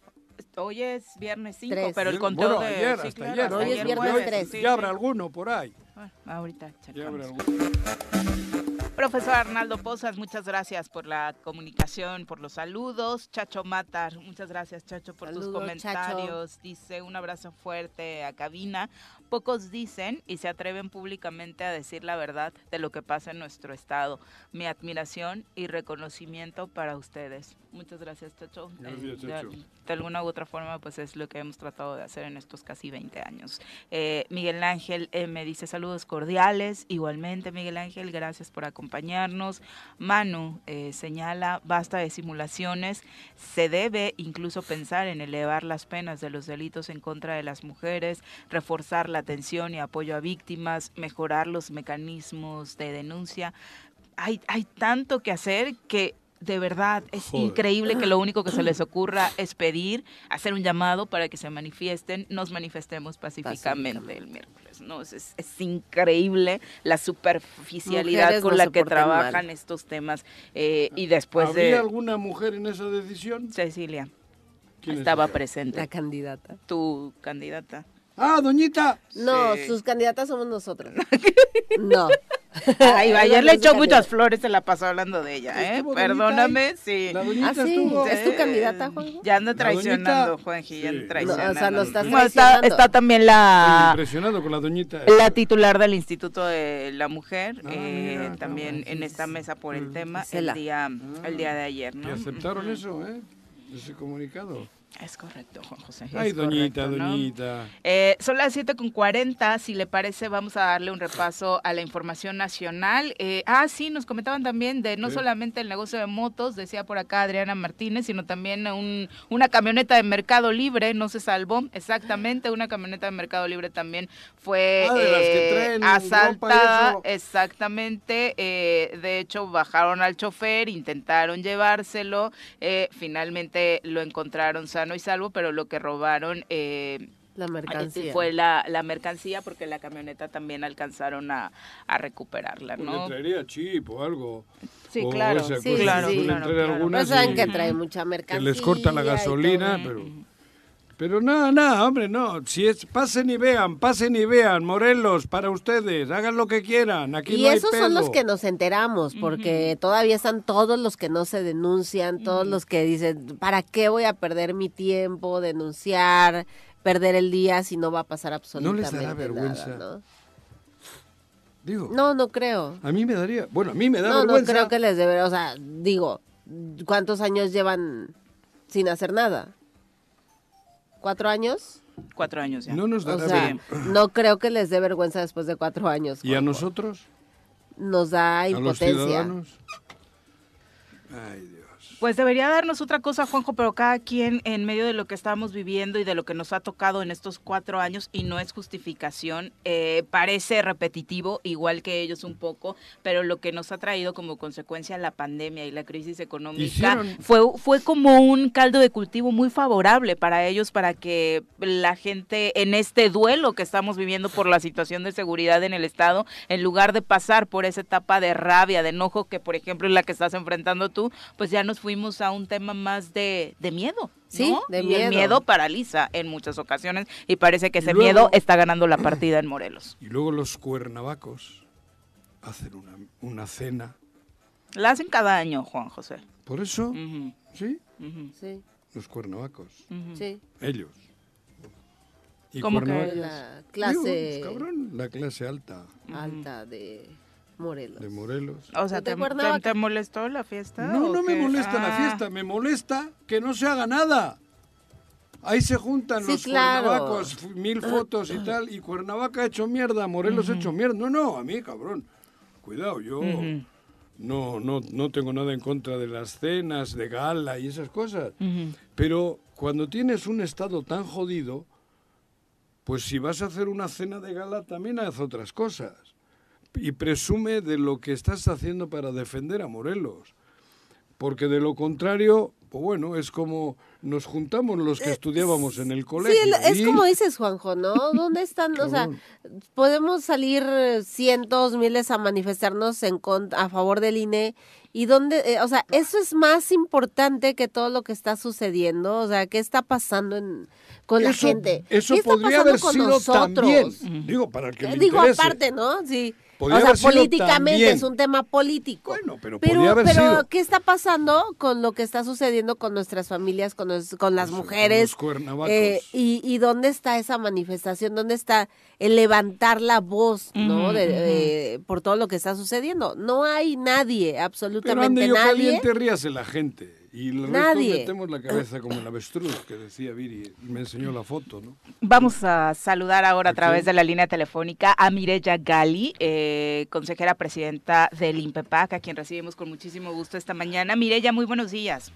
Hoy es viernes 5, Tres. pero el Bueno, conteo de... ayer, sí, hasta claro, ayer. hasta Hoy es ayer viernes jueves, tres. sí, ya sí. habrá alguno por ahí. Bueno, ahorita Ya habrá checamos. alguno. Profesor Arnaldo Pozas, muchas gracias por la comunicación, por los saludos. Chacho Matar, muchas gracias Chacho por tus comentarios. Dice un abrazo fuerte a cabina. Pocos dicen y se atreven públicamente a decir la verdad de lo que pasa en nuestro estado. Mi admiración y reconocimiento para ustedes. Muchas gracias Chacho. Gracias, Eh, de- Chacho. de alguna u otra forma, pues es lo que hemos tratado de hacer en estos casi 20 años. Eh, Miguel Ángel eh, me dice saludos cordiales. Igualmente, Miguel Ángel, gracias por acompañarnos. Manu eh, señala, basta de simulaciones. Se debe incluso pensar en elevar las penas de los delitos en contra de las mujeres, reforzar la atención y apoyo a víctimas, mejorar los mecanismos de denuncia. Hay, hay tanto que hacer que de verdad es Joder. increíble que lo único que se les ocurra es pedir, hacer un llamado para que se manifiesten, nos manifestemos pacíficamente el miércoles. ¿no? Es, es- es increíble la superficialidad Mujeres con no la que trabajan mal. estos temas eh, y después ¿Había de alguna mujer en esa decisión? Cecilia ¿Quién es estaba presente, la candidata tu candidata. ¡Ah, doñita! no Sí. sus candidatas somos nosotros no Ay, ayer le echó muchas flores, se la pasó hablando de ella, ¿eh? Perdóname, sí. La doñita Ah, sí, estuvo. ¿Es tu candidata, Juanjo? Ya anda traicionando, Juanji, ya Sí. anda No, traicionando. o sea, lo estás No, está, está también Estoy la, impresionado con la doñita. la titular del Instituto de la Mujer, Ah, eh, mira, también ah, en sí, esta sí. mesa por el Mm. tema el día, el día de ayer, Y ¿no? aceptaron Ujú. eso, ¿eh? Ese comunicado. Es correcto, Juan José. es Ay, doñita, correcto, ¿no? doñita. Eh, son las 7 con 40, si le parece vamos a darle un repaso a la información nacional. Eh, ah, sí, nos comentaban también de no solamente el negocio de motos, decía por acá Adriana Martínez, sino también un- una camioneta de Mercado Libre, no se salvó, exactamente, una camioneta de Mercado Libre también fue Ah, eh, asaltada, exactamente, eh, de hecho bajaron al chofer, intentaron llevárselo, eh, finalmente lo encontraron sano y salvo, pero lo que robaron... Eh, la mercancía fue la, la mercancía porque la camioneta también alcanzaron a, a recuperarla, Pues ¿no? le traería chip o algo. Sí, o claro. Sí, claro, suelen claro, claro. algunas Pues saben y- que trae mucha que mercancía les corta la gasolina, pero... Pero nada, nada, hombre, no. Si es, pasen y vean, pasen y vean, Morelos, para ustedes, hagan lo que quieran. Aquí Y no hay esos son los que nos enteramos, porque todavía están todos los que no se denuncian, todos los que dicen, ¿para qué voy a perder mi tiempo, denunciar, perder el día si no va a pasar absolutamente dará vergüenza? nada, Digo, ¿no? no, no creo. a mí me daría... Bueno, a mí me da No, no vergüenza. creo que les debe, o sea, digo, ¿cuántos años llevan sin hacer nada? ¿Cuatro años? Cuatro años ya. No nos O dará sea, vergüenza. no creo que les dé vergüenza después de cuatro años. ¿Y a nosotros? Nos da ¿A los impotencia. ciudadanos? Ay, Dios. Pues debería darnos otra cosa, Juanjo, pero cada quien en medio de lo que estamos viviendo y de lo que nos ha tocado en estos cuatro años, y no es justificación, eh, parece repetitivo, igual que ellos un poco, pero lo que nos ha traído como consecuencia la pandemia y la crisis económica Hicieron- fue, fue como un caldo de cultivo muy favorable para ellos, para que la gente en este duelo que estamos viviendo por la situación de seguridad en el Estado, en lugar de pasar por esa etapa de rabia, de enojo, que por ejemplo es la que estás enfrentando tú, pues ya nos fuimos a un tema más de, de miedo. Sí, ¿no? de y miedo. el miedo paraliza en muchas ocasiones y parece que Y ese luego- miedo está ganando la partida en Morelos. Y luego los cuernavacos. hacen una, una cena. La hacen cada año, Juan José. Por eso, ¿sí? Los cuernavacos. sí. Ellos. Y ¿Cómo que La Digo, clase pues, cabrón, la clase alta alta de Morelos. de Morelos. O sea, ¿De ¿te, Cuernavaca? te- te molestó la fiesta? No, no me molesta la Ah, fiesta, me molesta que no se haga nada. Ahí se juntan Sí, los claro. cuernavacos, mil fotos y tal, y Cuernavaca ha hecho mierda, Morelos ha hecho mierda. No, no, a mí, cabrón. Cuidado, yo no, no, no tengo nada en contra de las cenas, de gala y esas cosas. Pero cuando tienes un estado tan jodido, pues si vas a hacer una cena de gala, también haz otras cosas. Y presume de lo que estás haciendo para defender a Morelos. Porque de lo contrario, pues bueno, es como nos juntamos los que estudiábamos en el Sí, colegio. el- es y- como dices, Juanjo, ¿no? ¿Dónde están? o sea, podemos salir eh, cientos, miles a manifestarnos en a favor del INE. ¿Y dónde? eh, o sea, eso es más importante que todo lo que está sucediendo. O sea, ¿qué está pasando en, con la gente? Eso ¿Qué está podría pasando haber con sido nosotros? también. Digo, para el que Eh, le Digo, interese. aparte, ¿no? Sí. Podría o sea, políticamente también. es un tema político. Bueno, pero Pero, podría haber pero sido. ¿qué está pasando con lo que está sucediendo con nuestras familias, con, nos- con las Eso, con mujeres? los. Eh, y, ¿Y dónde está esa manifestación? ¿Dónde está el levantar la voz, no? De- por todo lo que está sucediendo. No hay nadie, Pero absolutamente ande yo nadie. caliente, ríase la gente. Y el resto Nadie. metemos la cabeza como el avestruz, que decía Viri, y me enseñó la foto, ¿no? Vamos a saludar ahora a ¿A través de la línea telefónica a Mireya Gali, eh, consejera presidenta del INPEPAC, a quien recibimos con muchísimo gusto esta mañana. Mireya, muy buenos días.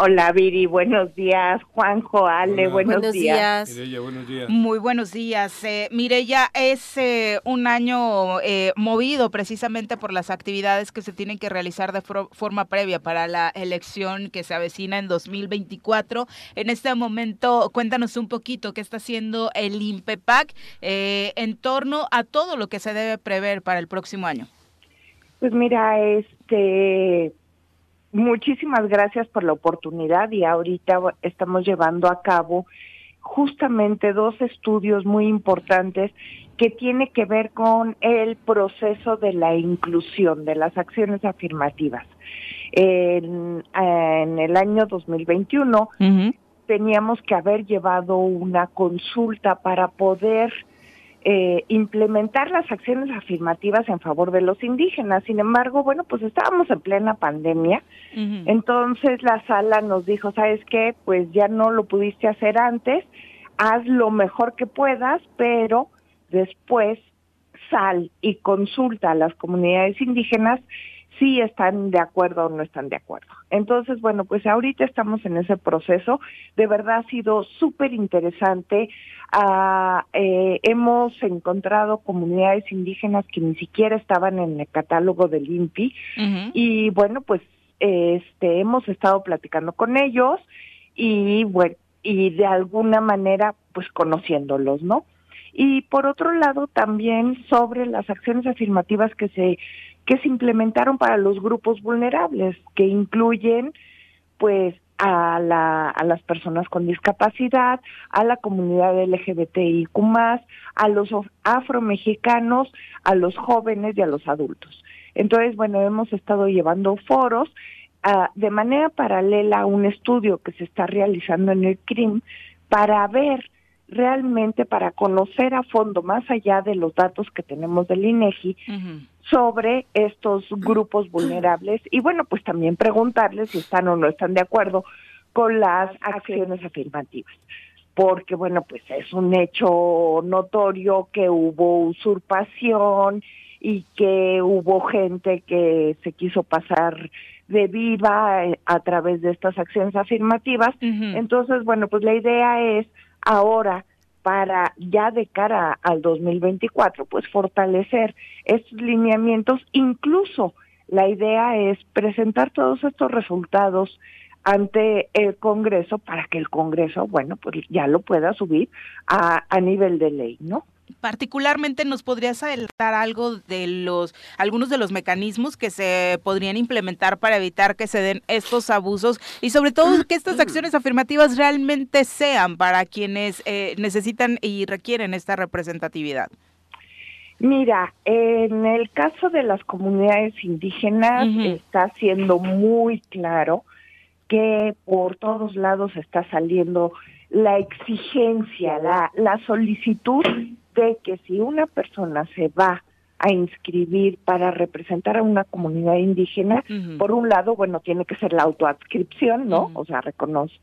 Hola Viri, buenos días. Juanjo, Ale, Hola. buenos, Buenos días. Mireya, buenos días. Muy buenos días. Eh, Mireya, es eh, un año eh, movido precisamente por las actividades que se tienen que realizar de forma previa para la elección que se avecina en 2024. En este momento, cuéntanos un poquito qué está haciendo el INPEPAC eh, en torno a todo lo que se debe prever para el próximo año. Pues mira, este, muchísimas gracias por la oportunidad y ahorita estamos llevando a cabo justamente dos estudios muy importantes que tiene que ver con el proceso de la inclusión de las acciones afirmativas. En, en el año 2021 teníamos que haber llevado una consulta para poder eh, implementar las acciones afirmativas en favor de los indígenas. Sin embargo, bueno, pues estábamos en plena pandemia, entonces la sala nos dijo, ¿sabes qué? Pues ya no lo pudiste hacer antes, haz lo mejor que puedas, pero después sal y consulta a las comunidades indígenas si están de acuerdo o no están de acuerdo. Entonces, bueno, pues ahorita estamos en ese proceso. De verdad ha sido súper interesante. Ah, eh, hemos encontrado comunidades indígenas que ni siquiera estaban en el catálogo del INPI y bueno, pues este hemos estado platicando con ellos y bueno, y de alguna manera pues conociéndolos, ¿no? Y por otro lado también sobre las acciones afirmativas que se que se implementaron para los grupos vulnerables, que incluyen pues a, la, a las personas con discapacidad, a la comunidad LGBTIQ+, a los afromexicanos, a los jóvenes y a los adultos. Entonces, bueno, hemos estado llevando foros ah, de manera paralela a un estudio que se está realizando en el CRIM para ver realmente, para conocer a fondo, más allá de los datos que tenemos del INEGI, Ujú. sobre estos grupos vulnerables y bueno, pues también preguntarles si están o no están de acuerdo con las acciones afirmativas. Porque bueno, pues es un hecho notorio que hubo usurpación y que hubo gente que se quiso pasar de viva eh, a través de estas acciones afirmativas. Entonces, bueno, pues la idea es ahora para ya de cara al 2024, pues fortalecer estos lineamientos, incluso la idea es presentar todos estos resultados ante el Congreso para que el Congreso, bueno, pues ya lo pueda subir a, a nivel de ley, ¿no? Particularmente nos podrías adelantar algo de los algunos de los mecanismos que se podrían implementar para evitar que se den estos abusos y sobre todo que estas acciones afirmativas realmente sean para quienes eh, necesitan y requieren esta representatividad. Mira, en el caso de las comunidades indígenas está siendo muy claro que por todos lados está saliendo la exigencia, la, la solicitud de que si una persona se va a inscribir para representar a una comunidad indígena, por un lado, bueno, tiene que ser la autoadscripción, ¿no? O sea,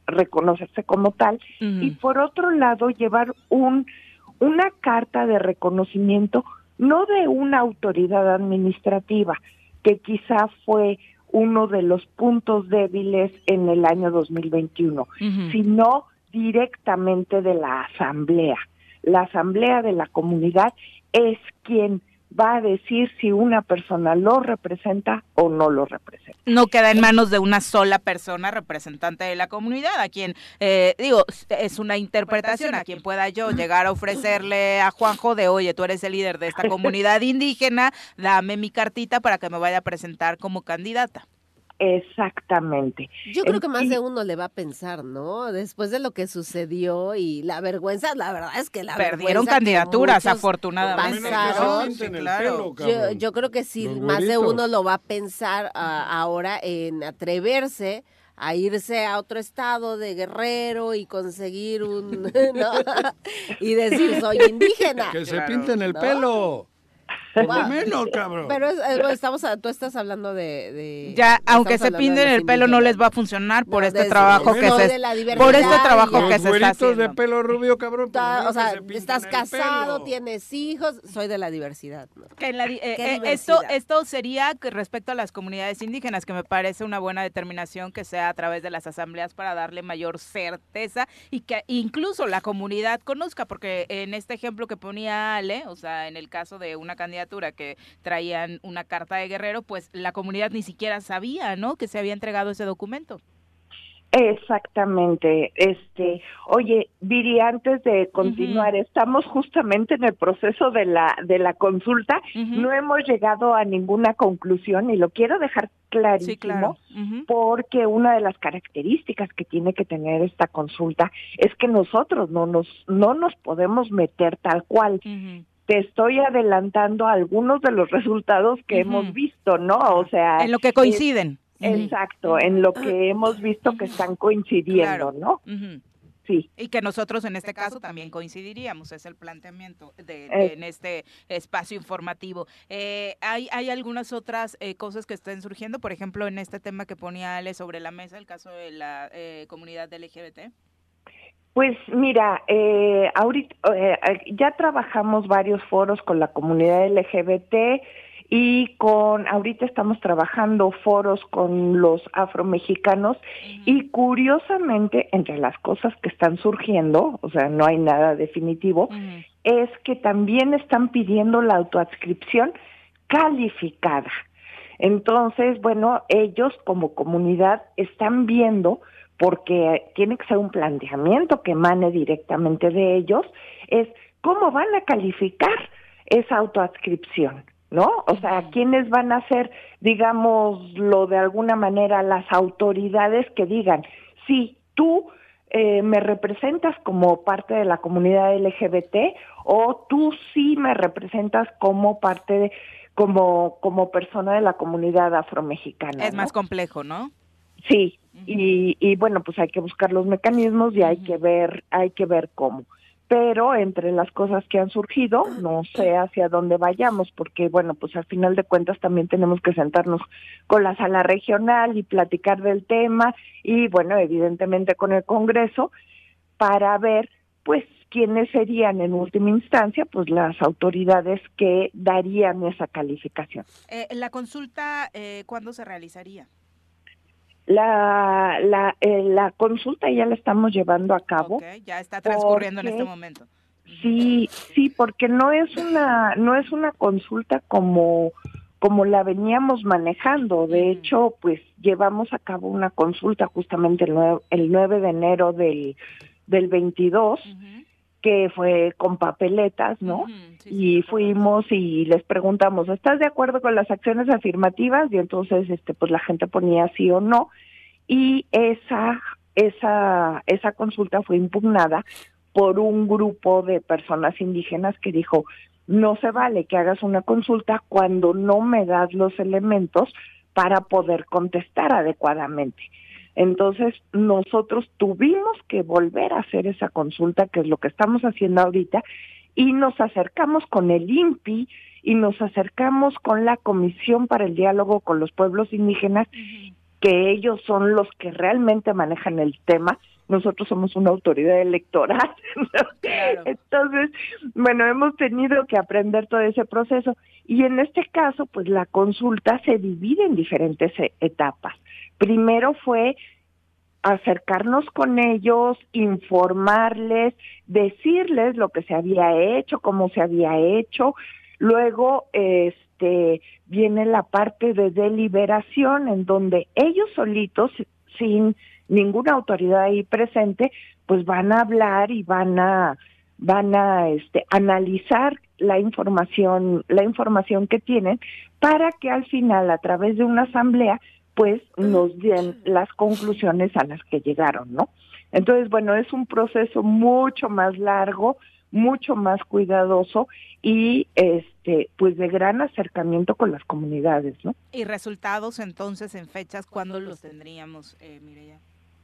reconocerse como tal, y por otro lado, llevar un una carta de reconocimiento no de una autoridad administrativa, que quizá fue uno de los puntos débiles en el año 2021, sino directamente de la asamblea. La asamblea de la comunidad es quien va a decir si una persona lo representa o no lo representa. No queda en manos de una sola persona representante de la comunidad, a quien, eh, digo, es una interpretación, a quien pueda yo llegar a ofrecerle a Juanjo de, oye, tú eres el líder de esta comunidad indígena, dame mi cartita para que me vaya a presentar como candidata. Exactamente. Yo creo que más de uno le va a pensar, ¿no? Después de lo que sucedió y la vergüenza, la verdad es que la perdieron candidaturas, afortunadamente. yo, yo, creo que sí, más de uno lo va a pensar ah, ahora en atreverse a irse a otro estado de guerrero y conseguir un y decir soy indígena. Que se pinten el pelo. Por menos, cabrón. Pero estamos, tú estás hablando de... ya, aunque se pinten el pelo no les va a funcionar por este trabajo que se... Por este trabajo que se está haciendo. de pelo rubio, cabrón. o sea, estás casado, tienes hijos, soy de la diversidad. Eh, eh, esto, esto sería respecto a las comunidades indígenas, que me parece una buena determinación que sea a través de las asambleas para darle mayor certeza y que incluso la comunidad conozca, porque en este ejemplo que ponía Ale, o sea, en el caso de una candidata que traían una carta de Guerrero, pues la comunidad ni siquiera sabía, ¿no? Que se había entregado ese documento. Exactamente. Este, oye, Viri, antes de continuar, estamos justamente en el proceso de la de la consulta. No hemos llegado a ninguna conclusión y lo quiero dejar clarísimo porque una de las características que tiene que tener esta consulta es que nosotros no nos no nos podemos meter tal cual te estoy adelantando algunos de los resultados que hemos visto, ¿no? O sea... En lo que coinciden. exacto, en lo que hemos visto que están coincidiendo, ¿no? Sí. Y que nosotros en este caso también coincidiríamos, es el planteamiento de, eh. en este espacio informativo. Eh, ¿hay, ¿Hay algunas otras eh, cosas que estén surgiendo? Por ejemplo, en este tema que ponía Ale sobre la mesa, el caso de la comunidad LGBT. Pues mira, eh, ahorita eh, ya trabajamos varios foros con la comunidad LGBT y con ahorita estamos trabajando foros con los afromexicanos y curiosamente entre las cosas que están surgiendo, o sea, no hay nada definitivo, es que también están pidiendo la autoadscripción calificada. Entonces, bueno, ellos como comunidad están viendo porque tiene que ser un planteamiento que emane directamente de ellos, es cómo van a calificar esa autoadscripción, ¿no? O sea, quiénes van a ser, digámoslo de alguna manera, las autoridades que digan, sí, tú eh, me representas como parte de la comunidad LGBT o tú sí me representas como parte de, como, como persona de la comunidad afromexicana. Es más complejo, ¿no? Sí, y, y bueno, pues hay que buscar los mecanismos y hay que ver, hay que ver cómo. Pero entre las cosas que han surgido, no sé hacia dónde vayamos, porque bueno, pues al final de cuentas también tenemos que sentarnos con la sala regional y platicar del tema y bueno, evidentemente con el Congreso para ver pues quiénes serían en última instancia pues las autoridades que darían esa calificación. Eh, la consulta, eh, ¿cuándo se realizaría? La, la, eh, la consulta ya la estamos llevando a cabo. ya está transcurriendo en este momento. Sí, sí, porque no es una, no es una consulta como, como la veníamos manejando. De hecho, pues llevamos a cabo una consulta justamente el 9, el 9 de enero del, del 22 que fue con papeletas, ¿no? y fuimos y les preguntamos, ¿estás de acuerdo con las acciones afirmativas? Y entonces, este, pues la gente ponía sí o no. Y esa, esa, esa consulta fue impugnada por un grupo de personas indígenas que dijo, no se vale que hagas una consulta cuando no me das los elementos para poder contestar adecuadamente. Entonces, nosotros tuvimos que volver a hacer esa consulta, que es lo que estamos haciendo ahorita, y nos acercamos con el INPI y nos acercamos con la Comisión para el Diálogo con los Pueblos Indígenas, que ellos son los que realmente manejan el tema. Nosotros somos una autoridad electoral. Entonces, bueno, hemos tenido que aprender todo ese proceso. Y en este caso, pues la consulta se divide en diferentes e-, etapas. Primero fue acercarnos con ellos, informarles, decirles lo que se había hecho, cómo se había hecho. Luego, este, viene la parte de deliberación en donde ellos solitos, sin ninguna autoridad ahí presente, pues van a hablar y van a van a este analizar la información la información que tienen para que al final a través de una asamblea pues nos den las conclusiones a las que llegaron, ¿no? Entonces, bueno, es un proceso mucho más largo, mucho más cuidadoso y este pues de gran acercamiento con las comunidades, ¿no? Y resultados entonces en fechas cuándo los tendríamos, eh, Mireya?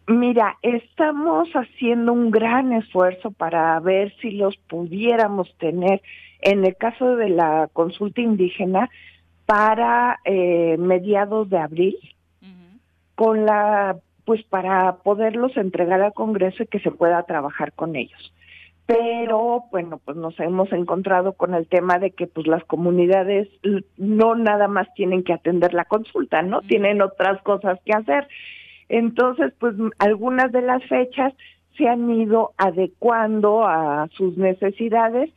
Mira, estamos haciendo un gran esfuerzo para ver si los pudiéramos tener en el caso de la consulta indígena para eh, mediados de abril con la pues para poderlos entregar al Congreso y que se pueda trabajar con ellos. Pero bueno, pues nos hemos encontrado con el tema de que pues las comunidades no nada más tienen que atender la consulta, ¿no? Tienen otras cosas que hacer. Entonces, pues algunas de las fechas se han ido adecuando a sus necesidades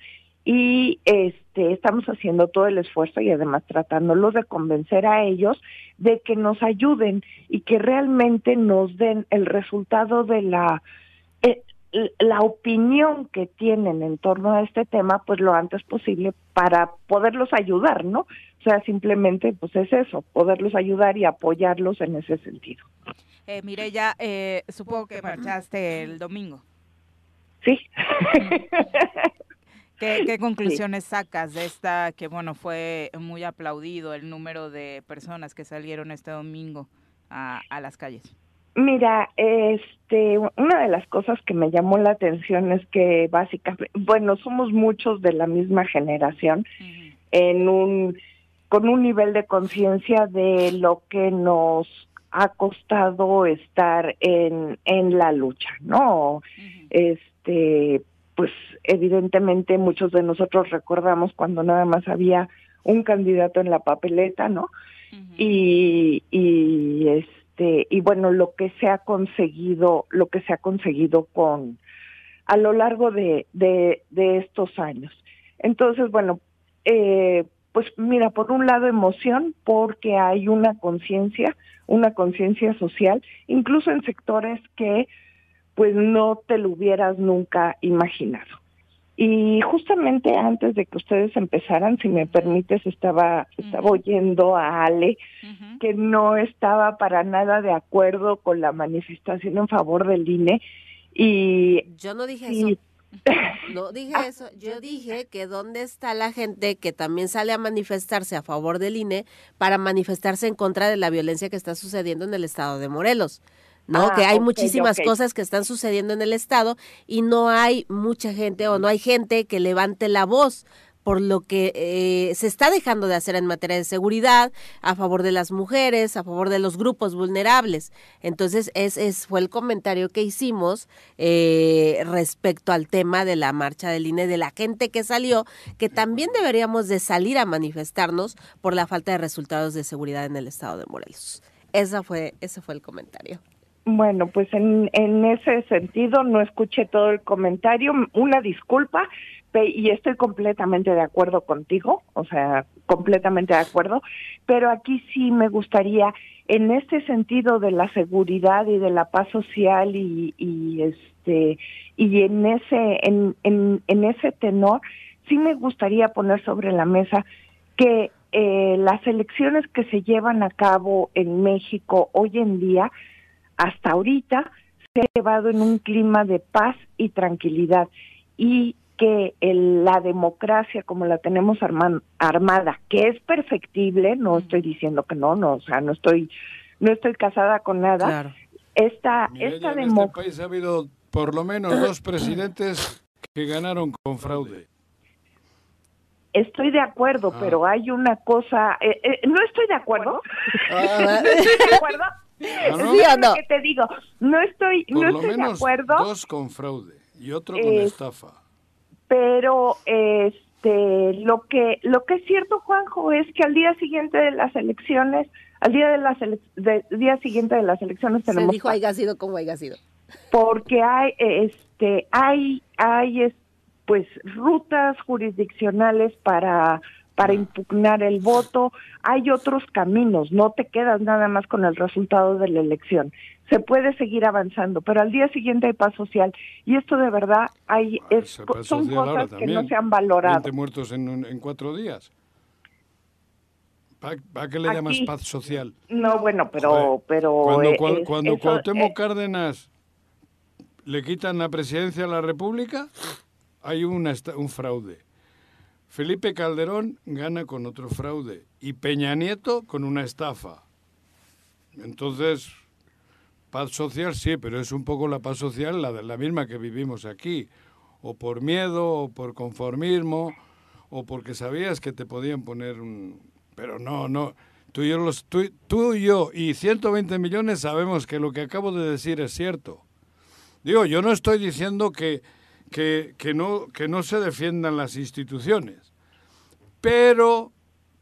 y este estamos haciendo todo el esfuerzo y además tratándolos de convencer a ellos de que nos ayuden y que realmente nos den el resultado de la eh, la opinión que tienen en torno a este tema pues lo antes posible para poderlos ayudar, ¿no? O sea, simplemente pues es eso, poderlos ayudar y apoyarlos en ese sentido. Eh, ya eh, supongo que marchaste el domingo. Sí. ¿Qué, conclusiones sacas de esta que, bueno, fue muy aplaudido el número de personas que salieron este domingo a, las calles? Mira, este, una de las cosas que me llamó la atención es que básicamente, bueno, somos muchos de la misma generación en un con un nivel de conciencia de lo que nos ha costado estar en en la lucha, ¿no? Este, pues evidentemente muchos de nosotros recordamos cuando nada más había un candidato en la papeleta, ¿no? y, y este y bueno lo que se ha conseguido lo que se ha conseguido con a lo largo de, de, de estos años entonces bueno eh, pues mira por un lado emoción porque hay una conciencia una conciencia social incluso en sectores que pues no te lo hubieras nunca imaginado. Y justamente antes de que ustedes empezaran, si me permites, estaba, estaba oyendo a Ale que no estaba para nada de acuerdo con la manifestación en favor del INE. Y yo no dije eso. No dije eso, yo dije que dónde está la gente que también sale a manifestarse a favor del INE para manifestarse en contra de la violencia que está sucediendo en el estado de Morelos. ¿No? que ah, hay muchísimas cosas que están sucediendo en el Estado y no hay mucha gente o no hay gente que levante la voz por lo que eh, se está dejando de hacer en materia de seguridad a favor de las mujeres, a favor de los grupos vulnerables. Entonces, ese es, fue el comentario que hicimos eh, respecto al tema de la marcha del INE, de la gente que salió, que también deberíamos de salir a manifestarnos por la falta de resultados de seguridad en el estado de Morelos. Esa fue, ese fue el comentario. Bueno, pues en, en ese sentido no escuché todo el comentario. Una disculpa y estoy completamente de acuerdo contigo, o sea, completamente de acuerdo, pero aquí sí me gustaría, en este sentido de la seguridad y de la paz social y, y este y en ese en, en, en ese tenor, sí me gustaría poner sobre la mesa que eh, las elecciones que se llevan a cabo en México hoy en día hasta ahorita se ha llevado en un clima de paz y tranquilidad. Y que el- la democracia como la tenemos arma- armada, que es perfectible, no estoy diciendo que no, no, o sea, no estoy no estoy casada con nada. Claro. Esta esta en este democracia país ha habido por lo menos dos presidentes que ganaron con fraude. Estoy de acuerdo, Ah. pero hay una cosa, eh, eh, no estoy de acuerdo. Ah, ¿No estoy de acuerdo? ¿No? ¿Sí o Es lo no? que te digo, no estoy, Por no lo estoy de menos acuerdo, dos con fraude y otro con Eh, estafa. pero este, lo que, lo que es cierto, Juanjo, es que al día siguiente de las elecciones, al día de las del día siguiente de las elecciones Se tenemos dijo haya sido como haya sido. porque hay este hay hay es- pues rutas jurisdiccionales para para impugnar el voto, hay otros caminos, no te quedas nada más con el resultado de la elección. Se puede seguir avanzando, pero al día siguiente hay paz social y esto de verdad hay Ah, es, son cosas que no se han valorado. 20 muertos en, cuatro días. ¿Para, para qué le Aquí- llamas paz social? No, bueno, pero Joder, pero Cuando, eh, es- cuando eso, Cuauhtémoc eh, Cárdenas le quitan la presidencia a la República, hay una, un fraude. Felipe Calderón gana con otro fraude y Peña Nieto con una estafa. Entonces, paz social sí, pero es un poco la paz social la, la misma que vivimos aquí. O por miedo, o por conformismo, o porque sabías que te podían poner un... Pero no, no. Tú y, yo los, tú, tú y yo y 120 millones sabemos que lo que acabo de decir es cierto. Digo, yo no estoy diciendo que, que, que no, que no se defiendan las instituciones, pero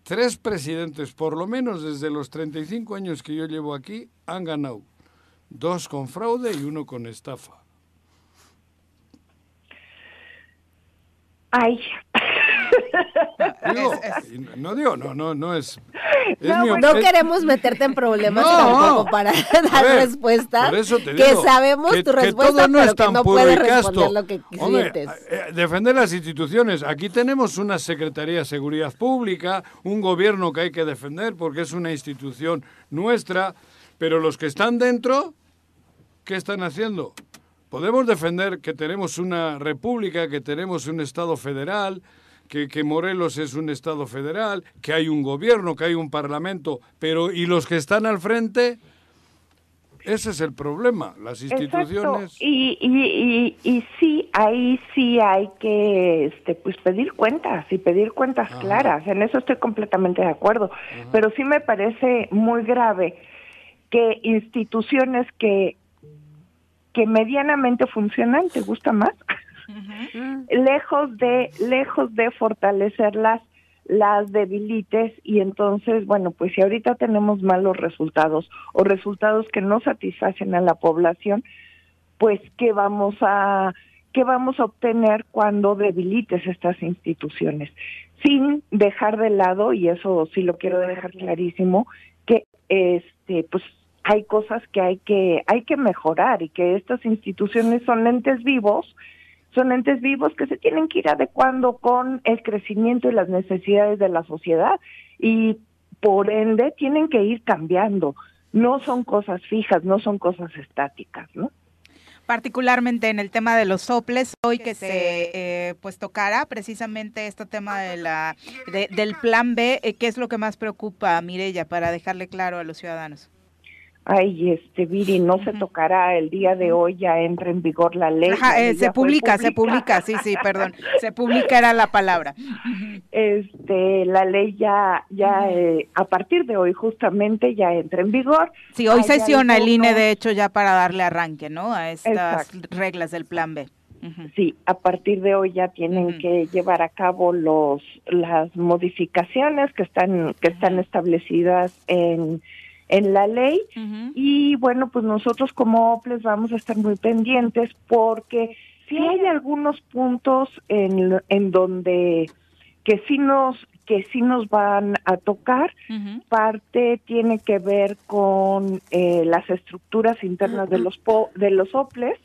tres presidentes, por lo menos desde los 35 años que yo llevo aquí, han ganado. Dos con fraude y uno con estafa. Ay. Digo, no digo, no, no, no es... es No, mi op- No es- queremos meterte en problemas No. tampoco para dar ver, respuesta. por eso te que sabemos que- tu que respuesta, todo no pero que no puedes responder lo que Hombre, sientes. eh, defender las instituciones. Aquí tenemos una Secretaría de Seguridad Pública, un gobierno que hay que defender porque es una institución nuestra, pero los que están dentro, ¿qué están haciendo? Podemos defender que tenemos una república, que tenemos un Estado federal, que, que Morelos es un Estado federal, que hay un gobierno, que hay un parlamento, pero ¿y los que están al frente? Ese es el problema. Las instituciones... Y, y, y, y sí, ahí sí hay que este, pues pedir cuentas y pedir cuentas Ajá. claras. En eso estoy completamente de acuerdo. Pero sí me parece muy grave que instituciones que, que medianamente funcionan, ¿te gusta más? lejos de lejos de fortalecerlas las debilites y entonces bueno pues si ahorita tenemos malos resultados o resultados que no satisfacen a la población pues qué vamos a qué vamos a obtener cuando debilites estas instituciones sin dejar de lado y eso sí lo quiero dejar clarísimo que este pues hay cosas que hay que hay que mejorar y que estas instituciones son entes vivos son entes vivos que se tienen que ir adecuando con el crecimiento y las necesidades de la sociedad y por ende tienen que ir cambiando. No son cosas fijas, no son cosas estáticas, ¿no? particularmente en el tema de los soples, hoy que se eh, pues tocará precisamente este tema de la de- del plan B, eh, ¿qué es lo que más preocupa a Mirella para dejarle claro a los ciudadanos? Ay, este Viri, no se tocará el día de hoy, ya entra en vigor la ley. Ajá, eh, se publica, se publica, sí, sí, perdón, se publica era la palabra. Este, la ley ya, ya eh, a partir de hoy justamente ya entra en vigor. Sí, hoy Hay sesiona el INE de hecho ya para darle arranque, ¿no? A estas Exacto. reglas del plan B. Sí, a partir de hoy ya tienen que llevar a cabo los las modificaciones que están que están establecidas en en la ley. Y bueno, pues nosotros como OPLES vamos a estar muy pendientes porque sí hay algunos puntos en, en donde que sí nos que sí nos van a tocar. Parte tiene que ver con eh, las estructuras internas de los po- de los OPLES,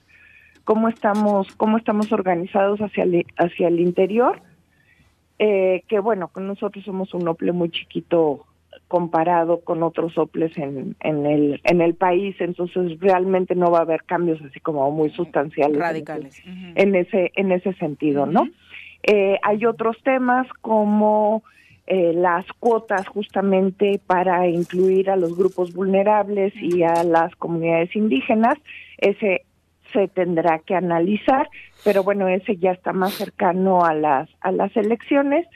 cómo estamos cómo estamos organizados hacia el, hacia el interior, eh, que bueno, nosotros somos un OPLE muy chiquito comparado con otros soples en, en, el, en el país, entonces realmente no va a haber cambios así como muy sustanciales. Radicales. En ese, en ese, sentido, ¿no? Eh, hay otros temas como eh, las cuotas justamente para incluir a los grupos vulnerables y a las comunidades indígenas. Ese se tendrá que analizar, pero bueno, ese ya está más cercano a las a las elecciones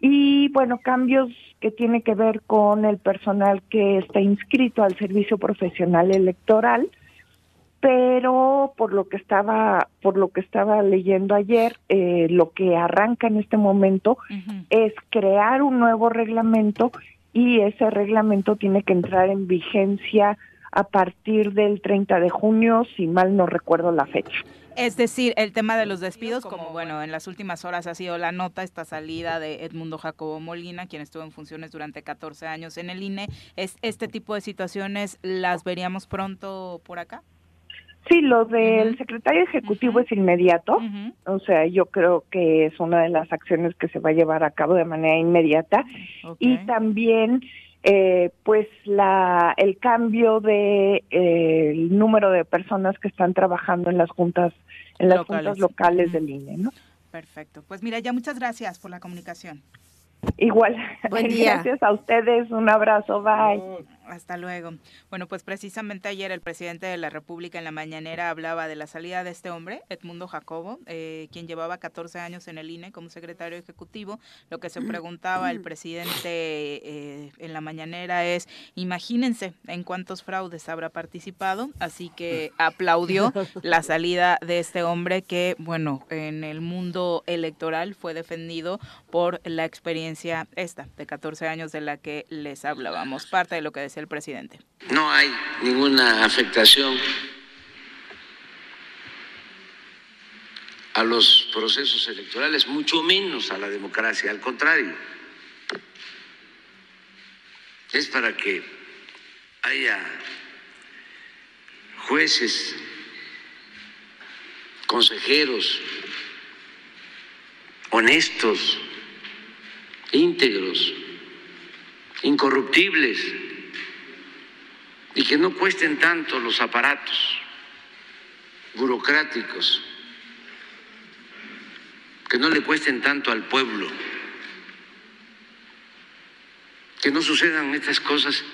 y bueno, cambios que tiene que ver con el personal que está inscrito al servicio profesional electoral pero por lo que estaba por lo que estaba leyendo ayer eh, lo que arranca en este momento es crear un nuevo reglamento y ese reglamento tiene que entrar en vigencia a partir del 30 de junio si mal no recuerdo la fecha es decir, el tema de los despidos, como bueno, en las últimas horas ha sido la nota, esta salida de Edmundo Jacobo Molina, quien estuvo en funciones durante 14 años en el INE, es este tipo de situaciones las veríamos pronto por acá. Sí, lo del secretario ejecutivo es inmediato, o sea, yo creo que es una de las acciones que se va a llevar a cabo de manera inmediata. Y también eh, pues la el cambio de eh, el número de personas que están trabajando en las juntas en las locales. juntas locales del INE, ¿no? Perfecto. Pues mira, ya muchas gracias por la comunicación. Igual. Buen día. Gracias a ustedes. Un abrazo. Bye. Hasta luego. Bueno, pues precisamente ayer el presidente de la República en la mañanera hablaba de la salida de este hombre, Edmundo Jacobo, eh, quien llevaba 14 años en el INE como secretario ejecutivo. Lo que se preguntaba el presidente eh, en la mañanera es, imagínense en cuántos fraudes habrá participado. Así que aplaudió la salida de este hombre que, bueno, en el mundo electoral fue defendido por la experiencia esta de 14 años de la que les hablábamos. Parte de lo que decía el presidente. No hay ninguna afectación a los procesos electorales, mucho menos a la democracia, al contrario. Es para que haya jueces, consejeros honestos, íntegros, incorruptibles y que no cuesten tanto los aparatos burocráticos, que no le cuesten tanto al pueblo, que no sucedan estas cosas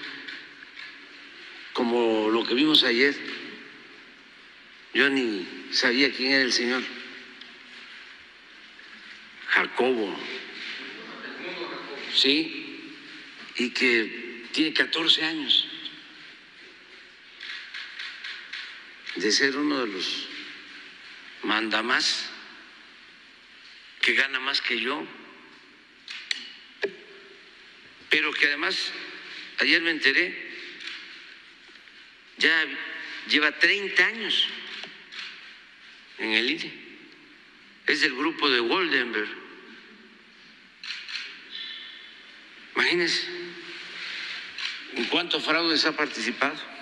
como lo que vimos ayer. Yo ni sabía quién era el señor Jacobo, sí, y que tiene 14 años. De ser uno de los mandamás que gana más que yo, pero que además, ayer me enteré, ya lleva 30 años en el INE, es del grupo de Woldenberg. Imagínense en cuántos fraudes ha participado.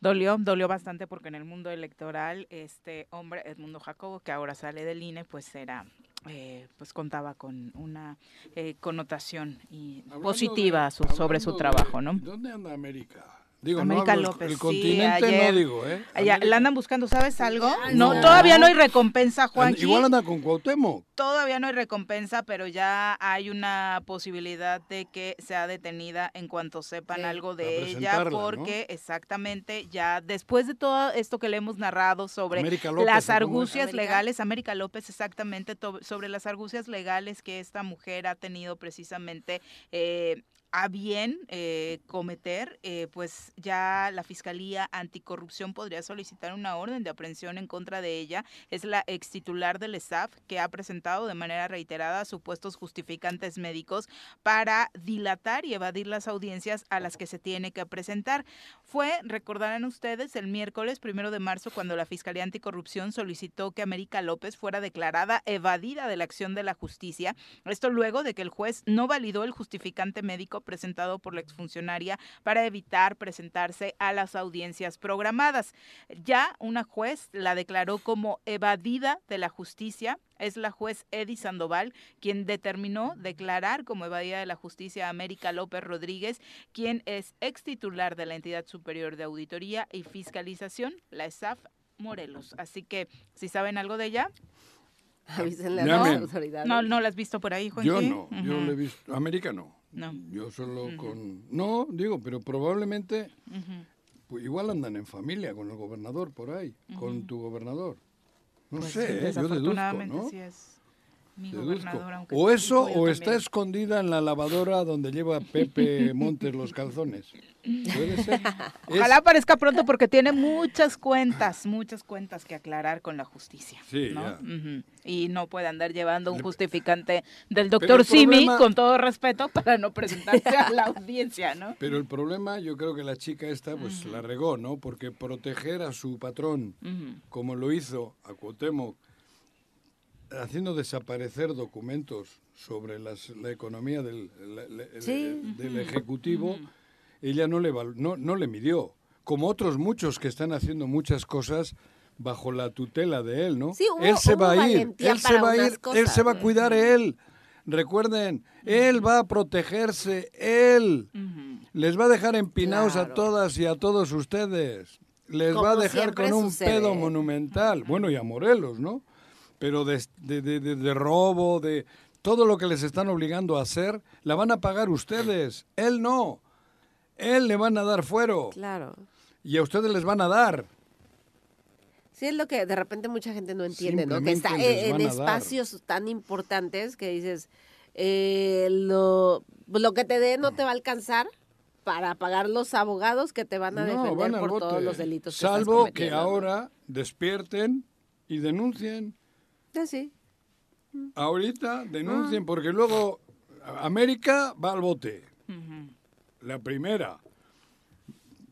Dolió, dolió bastante porque en el mundo electoral este hombre, Edmundo Jacobo, que ahora sale del INE, pues era, eh, pues contaba con una eh, connotación y positiva sobre su trabajo, ¿no? ¿Dónde anda América? Digo, América no, López. El continente no digo, ¿eh? Allá, la andan buscando, ¿sabes algo? No, todavía no hay recompensa, Juan. Igual anda con Cuauhtémoc. Todavía no hay recompensa, pero ya hay una posibilidad de que sea detenida en cuanto sepan algo de ella, porque exactamente ya después de todo esto que le hemos narrado sobre las argucias legales, América López exactamente sobre las argucias legales que esta mujer ha tenido precisamente eh, a bien eh, cometer, eh, pues ya la Fiscalía Anticorrupción podría solicitar una orden de aprehensión en contra de ella. Es la ex titular del ESAF que ha presentado de manera reiterada supuestos justificantes médicos para dilatar y evadir las audiencias a las que se tiene que presentar. Fue, recordarán ustedes, el miércoles primero de marzo cuando la Fiscalía Anticorrupción solicitó que América López fuera declarada evadida de la acción de la justicia. Esto luego de que el juez no validó el justificante médico presentado por la exfuncionaria para evitar presentarse a las audiencias programadas. Ya una juez la declaró como evadida de la justicia es la juez Eddie Sandoval quien determinó declarar como evadida de la justicia a América López Rodríguez, quien es ex titular de la entidad superior de auditoría y fiscalización, la ESAF Morelos. Así que, si saben algo de ella, Avísenle a las autoridades. no, no la has visto por ahí, Juanji? Yo no, yo Ujú. lo he visto. América no. No. Yo solo con... No, digo, pero probablemente pues igual andan en familia con el gobernador por ahí, con tu gobernador. No Pues sé, sí, ¿eh? yo deduzco, desafortunadamente ¿no? sí es mi gobernador, aunque O es eso, o está escondida en la lavadora donde lleva Pepe Montes los calzones. Puede ser. Ojalá Es- aparezca pronto porque tiene muchas cuentas, muchas cuentas que aclarar con la justicia. Sí, ¿no? Y no puede andar llevando un justificante del doctor Simi, problema- con todo respeto, para no presentarse a la audiencia, ¿no? Pero el problema, yo creo que la chica esta, pues la regó, ¿no? Porque proteger a su patrón, como lo hizo a Cuauhtémoc, haciendo desaparecer documentos sobre las- la economía del, la- la- Sí. del Ejecutivo, ella no le, no, no le midió. Como otros muchos que están haciendo muchas cosas bajo la tutela de él, ¿no? Sí, hubo- él se va a ir, él se va a ir, él se va a cuidar él. Recuerden, él va a protegerse, él. Les va a dejar empinados a todas y a todos ustedes. Les va a dejar con un sucede. pedo monumental. Bueno, y a Morelos, ¿no? Pero de, de- de- de- robo, de todo lo que les están obligando a hacer, la van a pagar ustedes. Él no. Él le van a dar fuero. Claro. Y a ustedes les van a dar. Sí, es lo que de repente mucha gente no entiende, ¿no? Que está en espacios tan importantes que dices, eh, lo, lo que te dé no te va a alcanzar para pagar los abogados que te van a No, defender van por todos los delitos que estás Salvo que ahora despierten y denuncien. Sí, sí. Ahorita Ah. denuncien, porque luego América va al bote. La primera.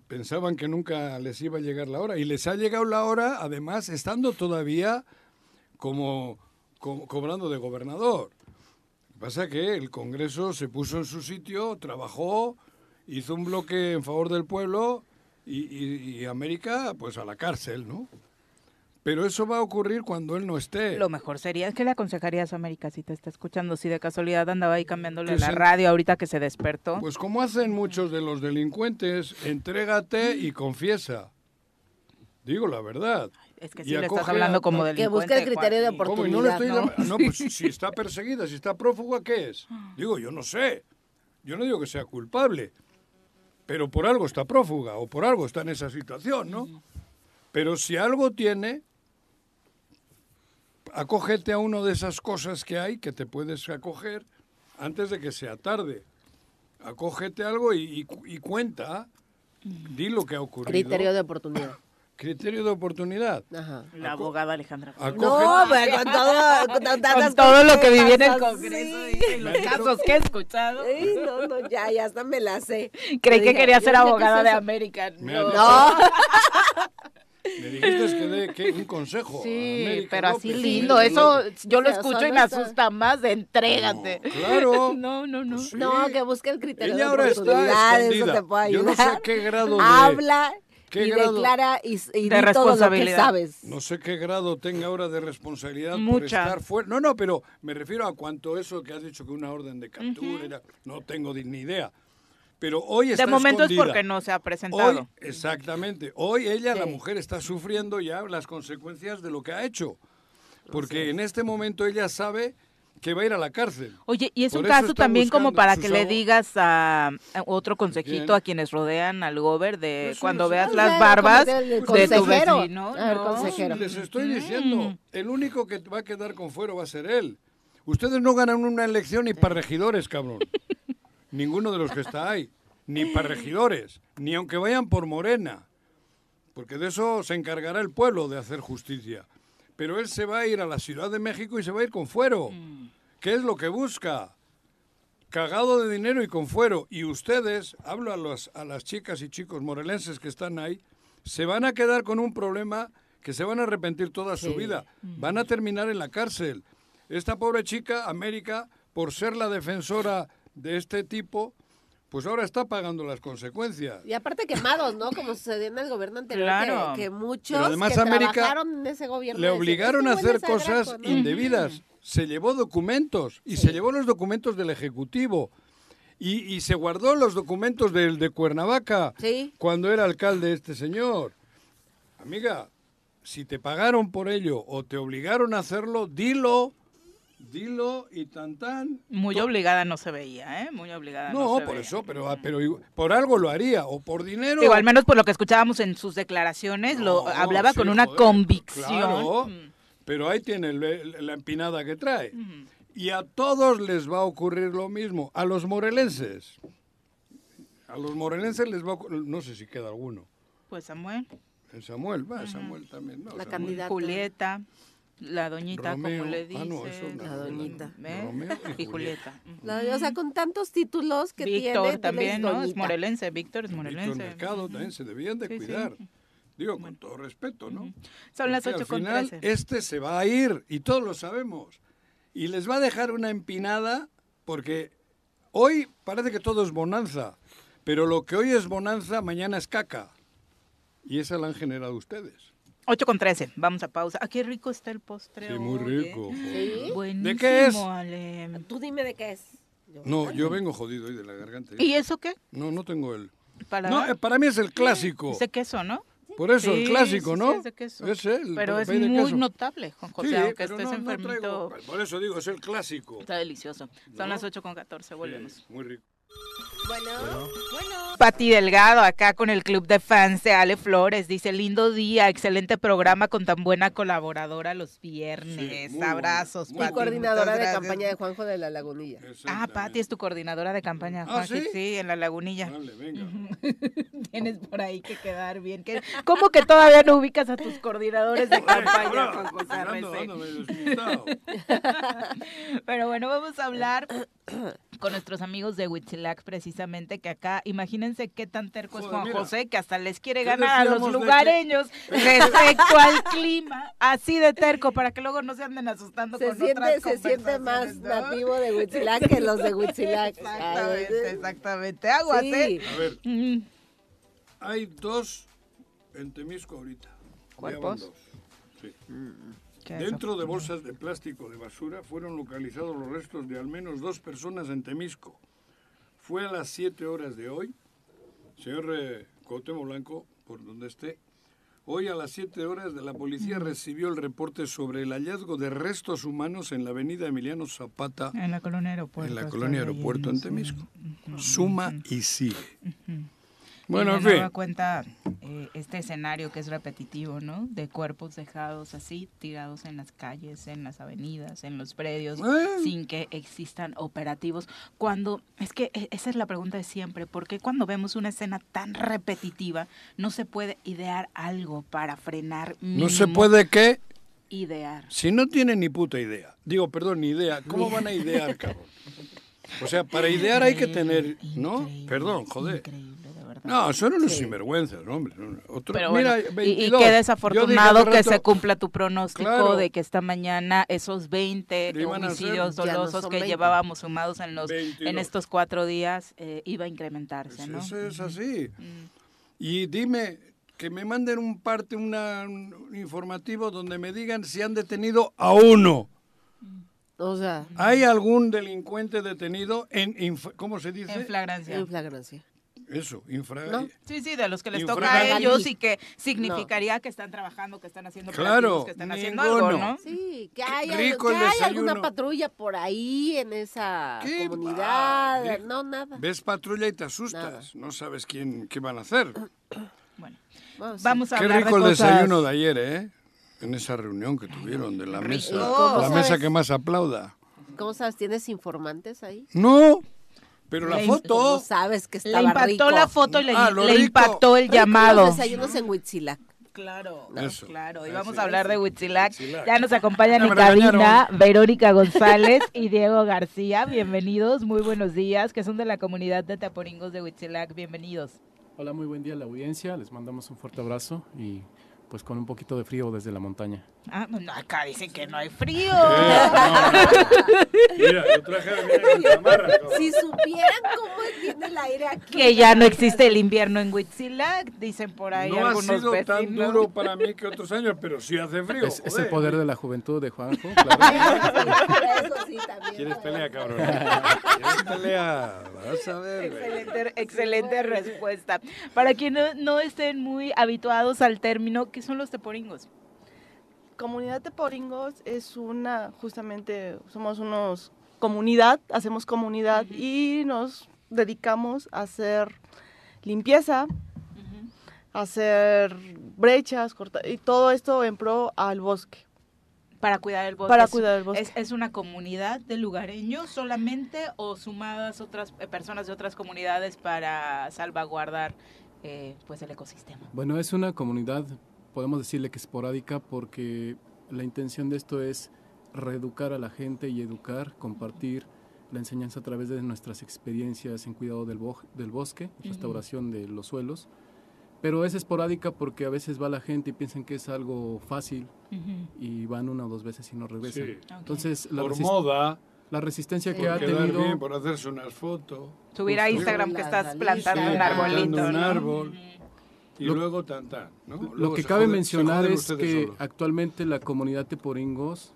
Pensaban que nunca les iba a llegar la hora. Y les ha llegado la hora, además, estando todavía como, co- cobrando de gobernador. Lo que pasa que el Congreso se puso en su sitio, trabajó, hizo un bloque en favor del pueblo y, y- y América, pues a la cárcel, ¿no? Pero eso va a ocurrir cuando él no esté. Lo mejor sería, ¿qué le aconsejarías a América si te está escuchando? Si de casualidad andaba ahí cambiándole Que la se- radio ahorita que se despertó. Pues como hacen muchos de los delincuentes, entrégate y confiesa. Digo la verdad. es que y sí le estás hablando a- como Que delincuente. busque el criterio de. Y no le estoy oportunidad, llam- No, pues si está perseguida, si está prófuga, ¿qué es? Digo, yo no sé. Yo no digo que sea culpable. Pero por algo está prófuga o por algo está en esa situación, ¿no? Pero si algo tiene, acógete a una de esas cosas que hay que te puedes acoger antes de que sea tarde. Acógete a algo y, y y cuenta, di lo que ha ocurrido. Criterio de oportunidad. Criterio de oportunidad. Ajá. La abogada Alejandra. Acógete- No, pero con todo, con, tantas Con todo lo que viví en el Congreso sí. y los casos que he escuchado. No, no, ya, ya hasta me la sé. Creí que dije, quería ser dije, ¿qué abogada de? América. No. No, Me dijiste que dé que un consejo. Sí, América pero así López, lindo. Eso yo lo escucho y me está- asusta más. de Entrégate. No, claro. No, no, no. Pues sí. no, que busque el criterio Ella de ahora está eso te puede Yo ayudar. no sé qué grado de- Habla qué y grado- declara y, y De di todo lo que responsabilidad. sabes. No sé qué grado tenga ahora de responsabilidad por Mucha. estar fuera. No, no, pero me refiero a cuanto eso que has dicho que una orden de captura era- no tengo ni idea. Pero hoy está De momento es escondida. porque no se ha presentado. Hoy, exactamente. Hoy ella, la Sí. mujer, está sufriendo ya las consecuencias de lo que ha hecho. Porque en este momento ella sabe que va a ir a la cárcel. Oye, y es Por un caso también como para que le digas a, a otro consejito ¿Quién? a quienes rodean al gober de Eso cuando no veas Ah, las barbas el de tu vecino. Ver, ¿no? consejero. Les estoy diciendo, el único que va a quedar con fuero va a ser él. Ustedes no ganan una elección ni para regidores, cabrón. Ninguno de los que está ahí. Ni para regidores. Ni aunque vayan por Morena. Porque de eso se encargará el pueblo de hacer justicia. Pero él se va a ir a la Ciudad de México y se va a ir con fuero. ¿Qué es lo que busca? Cagado de dinero y con fuero. Y ustedes, hablo a, los, a las chicas y chicos morelenses que están ahí, se van a quedar con un problema que se van a arrepentir toda su vida. Van a terminar en la cárcel. Esta pobre chica, América, por ser la defensora de este tipo, pues ahora está pagando las consecuencias. Y aparte quemados, ¿no? Como sucedió en el gobierno anterior, Claro. que, que muchos Pero además que América trabajaron en ese gobierno Le decían, obligaron a "Este hacer es sagrado", cosas ¿no? indebidas. Se llevó documentos y se llevó los documentos del Ejecutivo. Y, y se guardó los documentos del de Cuernavaca Sí. cuando era alcalde este señor. Amiga, si te pagaron por ello o te obligaron a hacerlo, dilo, dilo y tan tan. Muy obligada no se veía, ¿eh? Muy obligada no, No, se por veía. eso, pero, ah, pero por algo lo haría, o por dinero. Digo, al menos por lo que escuchábamos en sus declaraciones, lo hablaba sí, con una joder, convicción. claro. Mm. Pero ahí tiene el- la empinada que trae. Y a todos les va a ocurrir lo mismo. A los morelenses. A los morelenses les va a ocurrir, no sé si queda alguno. Pues Samuel, El Samuel, va, Samuel también. No, La Samuel. candidata. Julieta, la doñita, Romeo. como le Ah, dice. no, eso no. La doñita. Y Julieta. La- o sea, con tantos títulos que tiene. Víctor tú también, ¿no? Es morelense, Víctor es Víctor morelense. Mercado también se debían de Sí, sí. cuidar. Digo, con todo respeto, ¿no? Son las Porque 8 al con final 13. este se va a ir y todos lo sabemos. Y les va a dejar una empinada porque hoy parece que todo es bonanza, pero lo que hoy es bonanza mañana es caca. Y esa la han generado ustedes. 8 con 13, vamos a pausa. Ah, qué rico está el postre. Sí, muy oye. rico. ¿Sí? Buenísimo, ¿De qué es? Ale. Tú dime de qué es. Yo- No, yo vengo jodido hoy de la garganta. ¿Y eso qué? No, no tengo el... Para, No, eh, para mí es el clásico. Es de queso, ¿no? Por eso, el Sí, clásico, sí, ¿no? sí, es de queso. Ese, el Pero es muy queso. notable, Juan José, Sí, aunque estés no- no enfermito. traigo- Por eso digo, es el clásico. Está delicioso. Son ¿No? las 8 con 14, volvemos. Sí, muy rico. Bueno, bueno. Pati Delgado, acá con el club de fans de Ale Flores, dice, lindo día, excelente programa con tan buena colaboradora los viernes. Sí, Abrazos, Pati. coordinadora muchas de gracias. campaña de Juanjo de la Lagunilla. Ah, Pati es tu coordinadora de campaña, ¿Ah, Juan. sí? sí, en la lagunilla. Vale, venga. Tienes por ahí que quedar bien. ¿Qué- ¿Cómo que todavía no ubicas a tus coordinadores de campaña, Ahora, Juan José ando- Arrece? ando medio despistado. Pero bueno, vamos a hablar con nuestros amigos de Huitzilac precisamente, que acá, imagínense qué tan terco es Juan mira. José, que hasta les quiere ¿Qué ganar a los que- lugareños respecto al clima, así de terco, para que luego no se anden asustando Se con siente, otras se siente más nativo de Huitzilac que los de Huitzilac. Exactamente, exactamente. Aguas, Sí. ¿eh? A ver, Mm, hay dos en Temisco ahorita. ¿Cuerpos? Dentro de bolsas de plástico de basura fueron localizados los restos de al menos dos personas en Temisco. Fue a las 7 horas de hoy, señor eh, Blanco, por donde esté, hoy a las 7 horas la policía recibió el reporte sobre el hallazgo de restos humanos en la avenida Emiliano Zapata, En la colonia aeropuerto. en la colonia aeropuerto en. Temisco. Suma y sigue. Bueno, en fin. cuenta eh, este escenario que es repetitivo, ¿no? De cuerpos dejados así, tirados en las calles, en las avenidas, en los predios, Ah. sin que existan operativos. Cuando, es que e- esa es la pregunta de siempre, ¿por qué cuando vemos una escena tan repetitiva no se puede idear algo para frenar? No se puede que, idear. si no tienen ni puta idea, digo, perdón, ni idea, ¿cómo van a idear, cabrón? O sea, para idear hay que tener, ¿no? Increíble, Perdón, joder. Increíble. No, son unos sinvergüenzas, hombre. Otro, Pero mira, bueno, y- 22. y, Yo qué desafortunado que se cumpla tu pronóstico Claro. de que esta mañana esos 20 Le iban a hacer- homicidios no dolosos que 20. llevábamos sumados en los 22. en estos cuatro días eh, iba a incrementarse, Pues ¿no? Eso es así. Mm. Y dime, que me manden un parte, una, un informativo donde me digan si han detenido a uno. O sea, ¿Hay algún delincuente detenido en, ¿cómo se dice? En flagrancia. en flagrancia. Eso, infra... ¿No? Sí, sí, de los que les Infra- toca a ellos y que significaría que están trabajando, que están haciendo Claro, que están haciendo algo. ¿no? Sí, que hay, Rico que el hay alguna patrulla por ahí en esa ¿Qué comunidad. va? No, nada. Ves patrulla y te asustas. No sabes quién, qué van a hacer. Bueno, Bueno, sí. vamos a Qué hablar rico de el desayuno de ayer, ¿eh? En esa reunión que tuvieron de la mesa. ¿Cómo La mesa que más aplauda. ¿Cómo sabes? ¿Tienes informantes ahí? No, pero la Le- ¿Cómo foto... sabes que Le estaba impactó rico? la foto y le, Ah, le impactó el Rico llamado. Los desayunos en Huitzilac. Claro, Eso. claro. Y Eso. vamos a hablar de Huitzilac. Huitzilac. Ya nos acompañan Ya en cabina Verónica González y Diego García. Bienvenidos, muy buenos días, que son de la comunidad de Taporingos de Huitzilac. Bienvenidos. Hola, muy buen día a la audiencia. Les mandamos un fuerte abrazo y pues con un poquito de frío desde la montaña. Ah, no, acá dicen que no hay frío. Mira, yo traje a mi chamarra. Si supieran cómo tiene el aire aquí. Que ya no existe el invierno en Huitzilac, dicen por ahí No ha algunos sido tan vecinos. duro para mí que otros años, pero sí hace frío. Es, es el poder de la juventud de Juanjo, claro. Eso sí, también. ¿Quieres pelea, cabrón? ¿Quieres pelea? Vas a ver. güey. Excelente, excelente respuesta. Para quienes no, no estén muy habituados al término, ¿qué son los teporingos? Comunidad de Poringos es una, justamente, somos unos comunidad, hacemos comunidad y nos dedicamos a hacer limpieza, a hacer brechas, corta- y todo esto en pro al bosque. Para cuidar el bosque. Para Es- cuidar el bosque. ¿Es, es una comunidad de lugareños solamente o sumadas otras eh, personas de otras comunidades para salvaguardar eh, pues el ecosistema? Bueno, es una comunidad, podemos decirle que esporádica, porque la intención de esto es reeducar a la gente y educar, compartir la enseñanza a través de nuestras experiencias en cuidado del, bo- del bosque, restauración de los suelos. Pero es esporádica porque a veces va la gente y piensan que es algo fácil y van una o dos veces y no regresan. Sí. Entonces, la Por moda. La resistencia que por ha tenido... bien, por hacerse unas fotos. Subir a. Instagram que estás plantando Sí, un arbolito, plantando un ¿no? árbol. Y Lo- luego tan tan, ¿no? Lo que cabe mencionar es que actualmente la comunidad de Poringos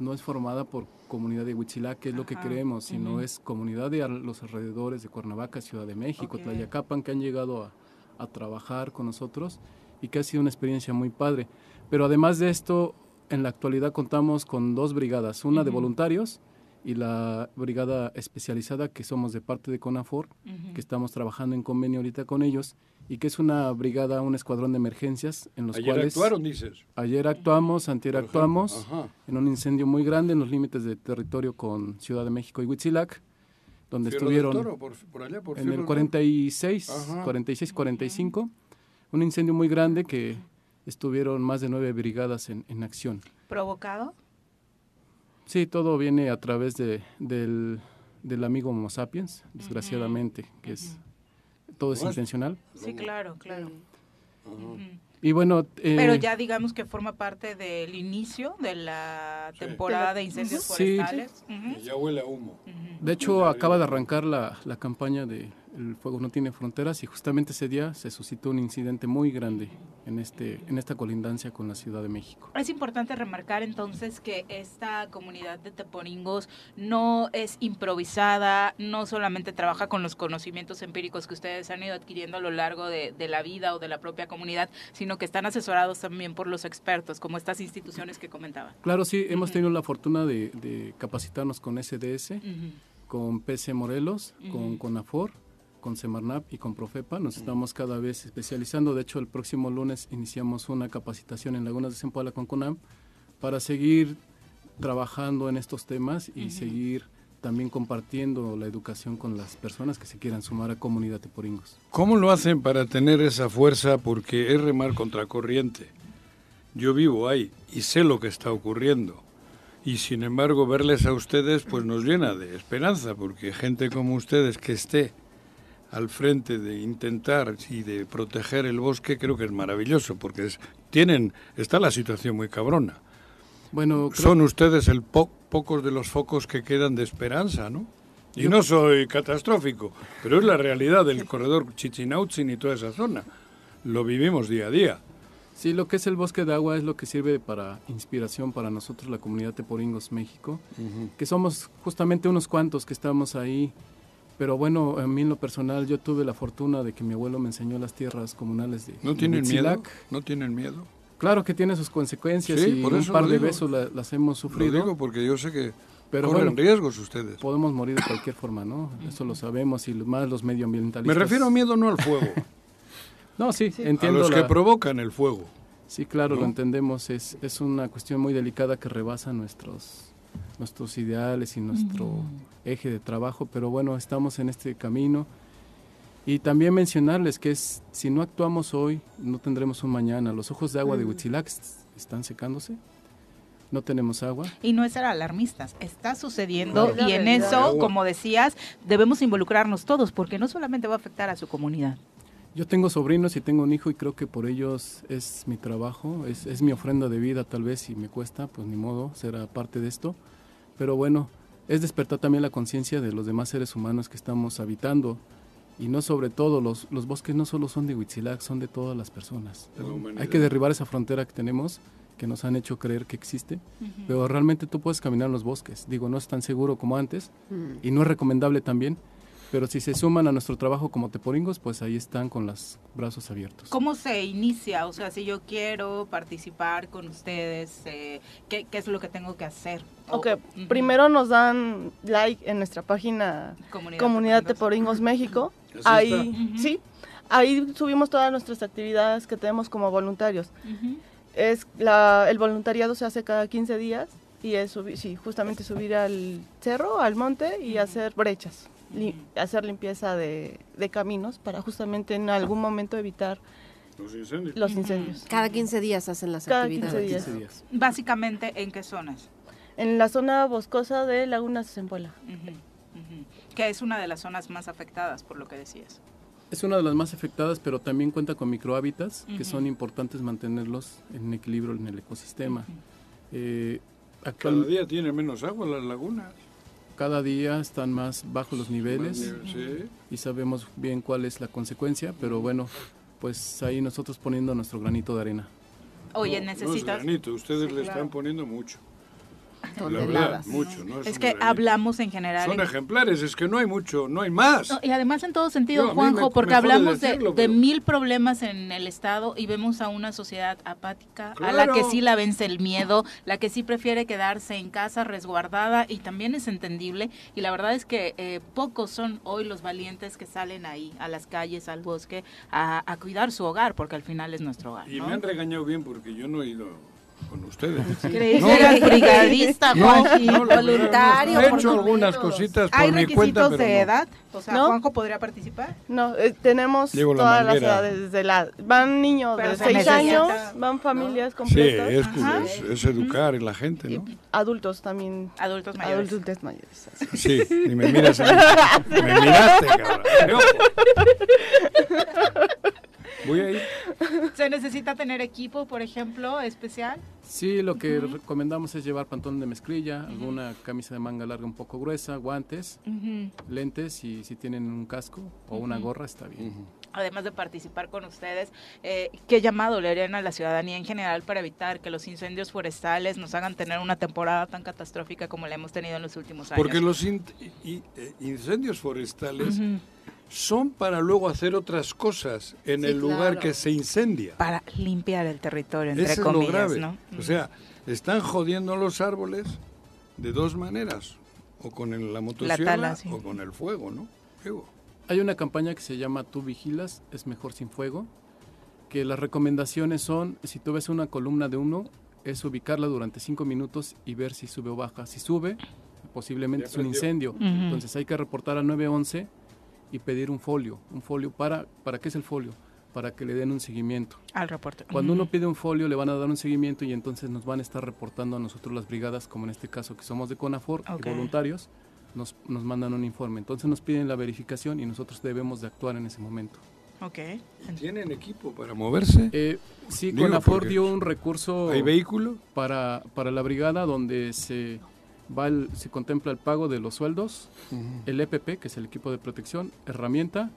no es formada por comunidad de Huitzilac, que es lo que creemos, sino es comunidad de los alrededores de Cuernavaca, Ciudad de México, Ok. Tlayacapan, que han llegado a, a trabajar con nosotros y que ha sido una experiencia muy padre. Pero además de esto, en la actualidad contamos con dos brigadas, una de voluntarios y la brigada especializada que somos de parte de CONAFOR, que estamos trabajando en convenio ahorita con ellos y que es una brigada, un escuadrón de emergencias en los Ayer cuales actuaron, dices. Ayer actuamos, antier actuamos ajá. en un incendio muy grande en los límites de territorio con Ciudad de México y Huitzilac, donde Fierro del estuvieron Toro, por- por allá, por en Fierro el del 46, Ajá. 46, 45, un incendio muy grande que estuvieron más de nueve brigadas en, en acción. ¿Provocado? Sí, todo viene a través de, del, del amigo Homo sapiens, desgraciadamente, que es todo es intencional. Sí, claro, claro. Y bueno, eh, Pero ya digamos que forma parte del inicio de la temporada de incendios Sí. forestales. Ujú. Ya huele a humo. De hecho, acaba de arrancar la, la campaña de El Fuego No Tiene Fronteras y justamente ese día se suscitó un incidente muy grande en, este, en esta colindancia con la Ciudad de México. Es importante remarcar entonces que esta comunidad de teporingos no es improvisada, no solamente trabaja con los conocimientos empíricos que ustedes han ido adquiriendo a lo largo de, de la vida o de la propia comunidad, sino que están asesorados también por los expertos, como estas instituciones que comentaba. Claro, sí, hemos tenido la fortuna de, de capacitarnos con SDS, con PC Morelos, con. CONAFOR, con Semarnap y con Profepa. Nos estamos cada vez especializando. De hecho, el próximo lunes iniciamos una capacitación en Lagunas de Zempoala con CONAM para seguir trabajando en estos temas y seguir también compartiendo la educación con las personas que se quieran sumar a Comunidad de Poringos. ¿Cómo lo hacen para tener esa fuerza? Porque es remar contracorriente. Yo vivo ahí y sé lo que está ocurriendo. Y sin embargo, verles a ustedes pues nos llena de esperanza, porque gente como ustedes que esté al frente de intentar y de proteger el bosque creo que es maravilloso, porque es- tienen está la situación muy cabrona. Bueno, creo- son ustedes el po- pocos de los focos que quedan de esperanza, ¿no? Y no soy catastrófico, pero es la realidad del corredor Chichinautzin y toda esa zona. Lo vivimos día a día. Sí, lo que es el bosque de agua es lo que sirve para inspiración para nosotros, la comunidad de Poringos México, que somos justamente unos cuantos que estamos ahí. Pero bueno, a mí en lo personal yo tuve la fortuna de que mi abuelo me enseñó las tierras comunales de ¿No tienen miedo? ¿No tienen miedo? Claro que tiene sus consecuencias Sí, y por un par de digo. besos la- las hemos sufrido. Lo digo porque yo sé que Pero corren bueno, riesgos ustedes. Podemos morir de cualquier forma, ¿no? Eso lo sabemos y más los medioambientalistas. Me refiero a miedo no al fuego, No, sí, entiendo. a los que provocan el fuego. Sí, claro, ¿no? lo entendemos. Es, es una cuestión muy delicada que rebasa nuestros, nuestros ideales y nuestro eje de trabajo, pero bueno, estamos en este camino. Y también mencionarles que es, si no actuamos hoy, no tendremos un mañana. Los ojos de agua de. Huitzilac est- están secándose. No tenemos agua. Y no es ser alarmistas, está sucediendo No. y en eso, como decías, debemos involucrarnos todos porque no solamente va a afectar a su comunidad. Yo tengo sobrinos y tengo un hijo y creo que por ellos es mi trabajo, es, es mi ofrenda de vida tal vez si me cuesta, pues ni modo, será parte de esto. Pero bueno, es despertar también la conciencia de los demás seres humanos que estamos habitando. Y no sobre todo, los, los bosques no solo son de Huitzilac, son de todas las personas. La. Hay que derribar esa frontera que tenemos, que nos han hecho creer que existe. Ujú. Pero realmente tú puedes caminar en los bosques. Digo, no es tan seguro como antes Mm. y no es recomendable también. Pero si se suman a nuestro trabajo como teporingos, pues ahí están con los brazos abiertos. ¿Cómo se inicia? O sea, si yo quiero participar con ustedes, eh, ¿qué, qué es lo que tengo que hacer? Ok, Ujú. primero nos dan like en nuestra página Comunidad Comunidad Teporingos. Teporingos México. Así Ahí, está. sí, ahí subimos todas nuestras actividades que tenemos como voluntarios. Ujú. Es la, el voluntariado se hace cada 15 días y es subir, sí, justamente subir al cerro, al monte y hacer brechas, li- hacer limpieza de, de caminos para justamente en algún momento evitar Los incendios. los incendios. Cada 15 días hacen las Cada actividades. 15 días. Básicamente, ¿en qué zonas? En la zona boscosa de Laguna Zempoala. Ujú, ujú. Que es una de las zonas más afectadas, por lo que decías. Es una de las más afectadas, pero también cuenta con microhábitats que Ujú. son importantes mantenerlos en equilibrio en el ecosistema. Eh, Cada día tiene menos agua las lagunas. Cada día están más bajos los niveles y sabemos bien cuál es la consecuencia, pero bueno, pues ahí nosotros poniendo nuestro granito de arena. Oye, No, No es necesitas... granito, ustedes Sí, le claro. están poniendo mucho. La Toneladas. verdad, mucho. No es, que hablamos en general... Son en- ejemplares, es que no hay mucho, no hay más. No, y además en todo sentido, Yo, Juanjo, me- porque me hablamos de, decirlo, de pero- mil problemas en el Estado y vemos a una sociedad apática, a la que sí la vence el miedo, la que sí prefiere quedarse en casa resguardada y también es entendible. Y la verdad es que eh, pocos son hoy los valientes que salen ahí, a las calles, al bosque, a, a cuidar su hogar, porque al final es nuestro hogar. Y ¿no? me han regañado bien porque yo no he ido con ustedes. Creí que eras brigadista, voluntario, He hecho algunas cositas ¿Hay por mi cuenta, requisitos pero de no. edad? O sea, ¿No? ¿Juanjo podría participar? No, eh, tenemos Llevo la todas las edades, desde la, van niños Pero de se 6 necesita, años, van familias Sí, completas, es, Ajá. es, es educar en la gente, ¿no? adultos también, Adultos mayores. adultos mayores. así. Sí, y me miras a mí. Me miraste, cabrón. Voy a ir. ¿Se necesita tener equipo, por ejemplo, especial? Sí, lo que recomendamos es llevar pantón de mezclilla, alguna camisa de manga larga un poco gruesa, guantes, lentes y si tienen un casco o una gorra está bien. Además de participar con ustedes, eh, ¿qué llamado le harían a la ciudadanía en general para evitar que los incendios forestales nos hagan tener una temporada tan catastrófica como la hemos tenido en los últimos años? Porque los in- eh, incendios forestales. Son para luego hacer otras cosas en Sí, el lugar claro. que se incendia. Para limpiar el territorio, entre Eso es comillas, lo grave. ¿no? O sea, están jodiendo los árboles de dos maneras. O con el- la motosierra tala, sí. o con el fuego, ¿no? Fuego. Hay una campaña que se llama Tú vigilas, es mejor sin fuego, que las recomendaciones son, si tú ves una columna de humo, es ubicarla durante cinco minutos y ver si sube o baja. Si sube, posiblemente es un incendio. Entonces hay que reportar al 911 y pedir un folio. ¿Un folio para, para qué es el folio? Para que le den un seguimiento. Al reporte. Cuando uno pide un folio le van a dar un seguimiento y entonces nos van a estar reportando a nosotros las brigadas, como en este caso que somos de CONAFOR y voluntarios, nos, nos mandan un informe. Entonces nos piden la verificación y nosotros debemos de actuar en ese momento. Ok. ¿Tienen equipo para moverse? Eh, sí, Digo, CONAFOR dio un recurso ¿Hay vehículo? para, para la brigada donde se, va el- se contempla el pago de los sueldos, el EPP, que es el equipo de protección, herramienta,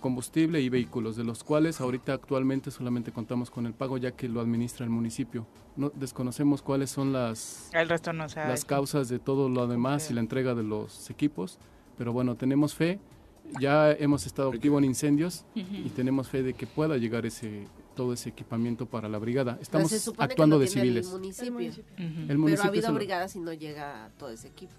combustible y vehículos, de los cuales ahorita actualmente solamente contamos con el pago ya que lo administra el municipio. No desconocemos cuáles son las El resto no se ha las causas de todo lo demás y la entrega de los equipos, pero bueno, tenemos fe. Ya hemos estado activo en incendios y tenemos fe de que pueda llegar ese todo ese equipamiento para la brigada. Estamos se supone que actuando de civiles. El municipio. El Pero ha habido brigadas y no llega todo ese equipo.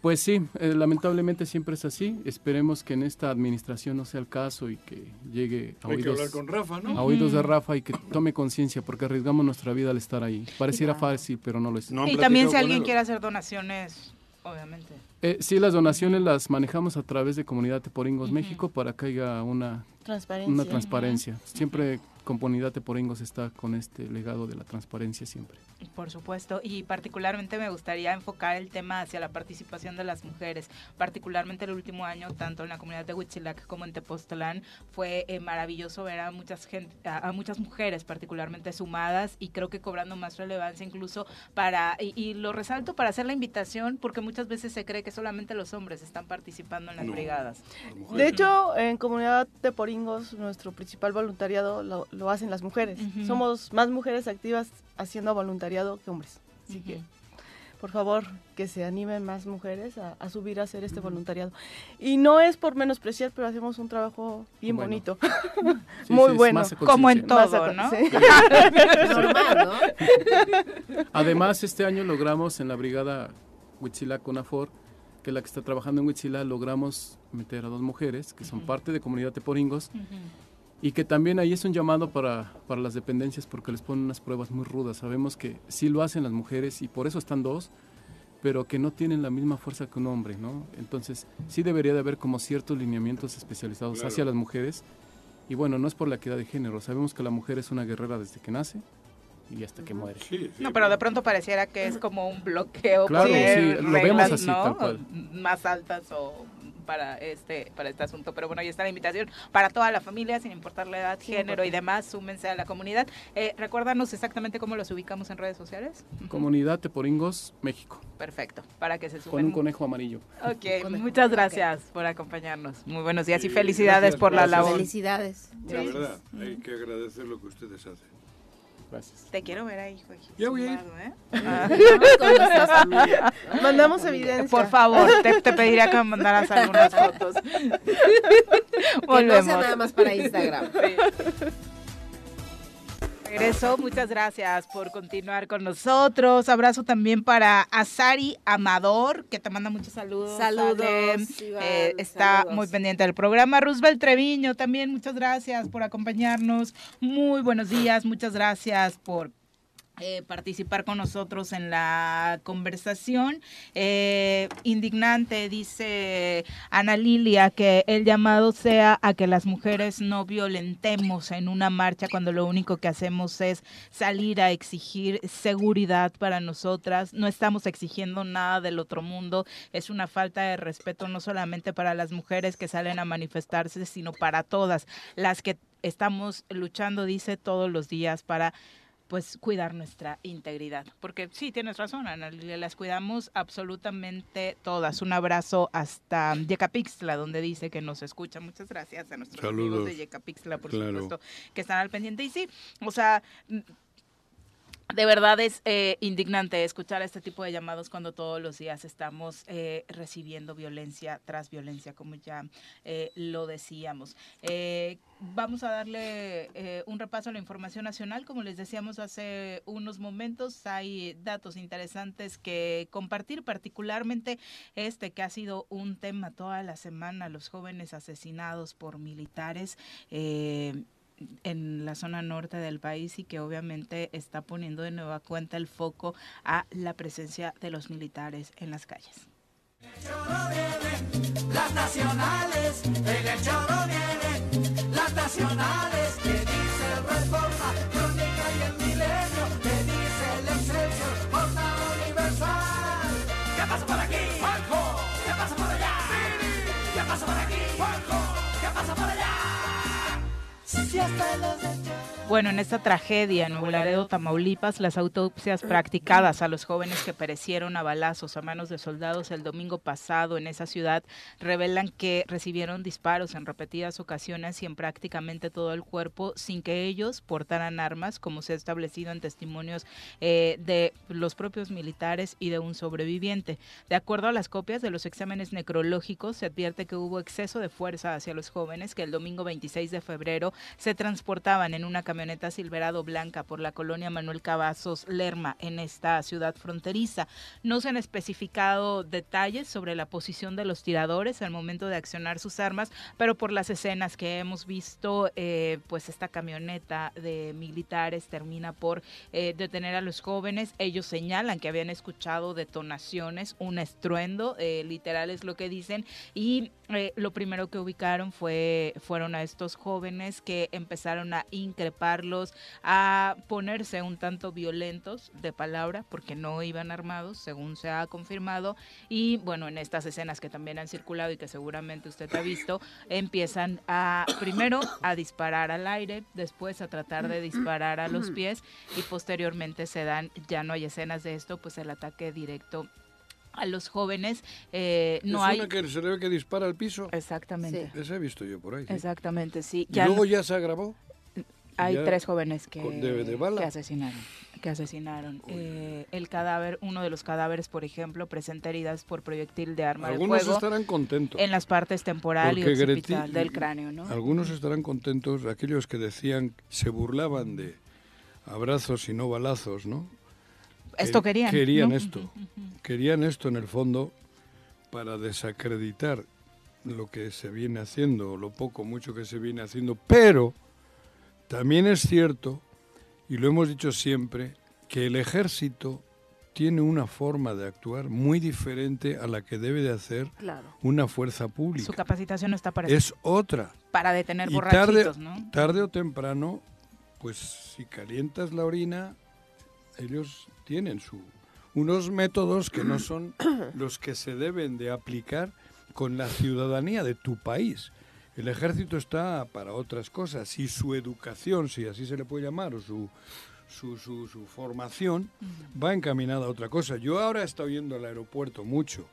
Pues sí, eh, lamentablemente siempre es así. Esperemos que en esta administración no sea el caso y que llegue a Hay que oídos, hablar con Rafa, ¿no? a oídos de. Rafa y que tome conciencia porque arriesgamos nuestra vida al estar ahí. Pareciera fácil, pero no lo es. No Y también si alguien él. quiere hacer donaciones, obviamente. Eh, sí, las donaciones las manejamos a través de Comunidad Teporingos México para que haya una, Transparencia. una transparencia. Siempre Comunidad de Poringos está con este legado de la transparencia siempre. Por supuesto, y particularmente me gustaría enfocar el tema hacia la participación de las mujeres, particularmente el último año, tanto en la comunidad de Huitzilac como en Tepoztlán, fue eh, maravilloso ver a muchas, gente, a, muchas mujeres particularmente sumadas y creo que cobrando más relevancia incluso para, y, lo resalto para hacer la invitación, porque muchas veces se cree que solamente los hombres están participando en las brigadas. De hecho, en comunidad de Poringos, nuestro principal voluntariado lo, lo hacen las mujeres. Somos más mujeres activas haciendo voluntariado que hombres. Así que, por favor, que se animen más mujeres a, subir a hacer este voluntariado. Y no es por menospreciar, pero hacemos un trabajo bien bonito. Muy bueno. Como en todo, ¿no? Normal, ¿no? Además, este año logramos en la brigada Huitzila Conafor, que es la que está trabajando en Huitzila, logramos meter a dos mujeres que son parte de Comunidad de Poringos y que también ahí es un llamado para, para, las dependencias porque les ponen unas pruebas muy rudas. Sabemos que sí lo hacen las mujeres y por eso están dos, pero que no tienen la misma fuerza que un hombre, ¿no? Entonces sí debería de haber como ciertos lineamientos especializados hacia las mujeres. Y bueno, no es por la equidad de género, sabemos que la mujer es una guerrera desde que nace y hasta que muere. no, pero de pronto pareciera que es como un bloqueo. Claro, sí, lo vemos así, tal cual. Más altas o para este para este asunto. Pero bueno, ahí está la invitación para toda la familia, sin importar la edad, género y demás, súmense a la comunidad. Eh, recuérdanos exactamente cómo los ubicamos en redes sociales. Comunidad Teporingos, México. Perfecto, para que se sumen. Con un conejo amarillo. Ok, muchas gracias por acompaños. Muy buenos días y felicidades por la labor. Felicidades. La verdad, hay que agradecer lo que ustedes hacen. Te quiero ver ahí, Joaquín. Ya voy ¿eh? Ah. Mandamos evidencia. Por favor, te, te, pediría que me mandaras algunas fotos. Volvemos. Que no nada más para Instagram. regreso. Muchas gracias por continuar con nosotros. Abrazo también para Azari Amador, que te manda muchos saludos. Saludos. Eh, está muy pendiente del programa. Roosevelt Treviño, también muchas gracias por acompañarnos. Muy buenos días. Muchas gracias por eh, participar con nosotros en la conversación. Eh, indignante, dice Ana Lilia, que el llamado sea a que las mujeres no violentemos en una marcha cuando lo único que hacemos es salir a exigir seguridad para nosotras. No estamos exigiendo nada del otro mundo. Es una falta de respeto no solamente para las mujeres que salen a manifestarse, sino para todas las que estamos luchando, dice, todos los días para pues cuidar nuestra integridad. Porque sí, tienes razón, Ana, las cuidamos absolutamente todas. Un abrazo hasta Yecapixtla, donde dice que nos escucha. Muchas gracias a nuestros amigos de Yecapixtla, por supuesto, que están al pendiente. Y sí, o sea, de verdad es eh, indignante escuchar este tipo de llamados cuando todos los días estamos eh, recibiendo violencia tras violencia, como ya eh, lo decíamos. vamos a darle un repaso a la información nacional. Como les decíamos hace unos momentos, hay datos interesantes que compartir, particularmente este que ha sido un tema toda la semana, los jóvenes asesinados por militares en la zona norte del país y que obviamente está poniendo de nueva cuenta el foco a la presencia de los militares en las calles. Bueno, en esta tragedia en Nuevo Tamaulipas, las autopsias practicadas a los jóvenes que perecieron a balazos a manos de soldados el domingo pasado en esa ciudad revelan que recibieron disparos en repetidas ocasiones y en prácticamente todo el cuerpo sin que ellos portaran armas, como se ha establecido en testimonios eh, de los propios militares y de un sobreviviente. De acuerdo a las copias de los exámenes necrológicos, se advierte que hubo exceso de fuerza hacia los jóvenes que el domingo 26 de febrero se transportaban en una camioneta Silverado blanca por la colonia Manuel Cavazos Lerma en esta ciudad fronteriza. No se han especificado detalles sobre la posición de los tiradores al momento de accionar sus armas, pero por las escenas que hemos visto, eh, pues esta camioneta de militares termina por eh, detener a los jóvenes. Ellos señalan que habían escuchado detonaciones, un estruendo, eh, literal es lo que dicen, y lo primero que ubicaron fue fueron a estos jóvenes que que empezaron a increparlos, a ponerse un tanto violentos de palabra, porque no iban armados, según se ha confirmado. Y bueno, en estas escenas que también han circulado y que seguramente usted ha visto, empiezan a, primero, a disparar al aire, después a tratar de disparar a los pies y posteriormente se dan, ya no hay escenas de esto, pues el ataque directo a los jóvenes. Eh, no es hay... una que se le ve que dispara al piso. Exactamente. Esa he visto yo por ahí. sí. Exactamente, sí. Y luego ya se agravó. Hay Ya tres jóvenes que, de- de bala. que asesinaron. Que asesinaron. Eh, el cadáver, uno de los cadáveres, por ejemplo, presenta heridas por proyectil de arma Algunos de fuego estarán contentos. en las partes temporal y Greti- del cráneo, ¿no? Algunos estarán contentos, aquellos que decían, se burlaban de abrazos y no balazos, ¿no? Esto Eh, querían, Querían ¿no? esto. Querían esto en el fondo para desacreditar lo que se viene haciendo, lo poco, mucho que se viene haciendo. Pero también es cierto, y lo hemos dicho siempre, que el ejército tiene una forma de actuar muy diferente a la que debe de hacer Claro. una fuerza pública. Su capacitación no está para, Es otra. para detener Y tarde, borrachitos, ¿no? tarde o temprano, pues si calientas la orina, ellos tienen su unos métodos que no son los que se deben de aplicar con la ciudadanía de tu país. El ejército está para otras cosas y su educación, si así se le puede llamar, o su, su, su, su formación, va encaminada a otra cosa. Yo ahora he estado yendo al aeropuerto mucho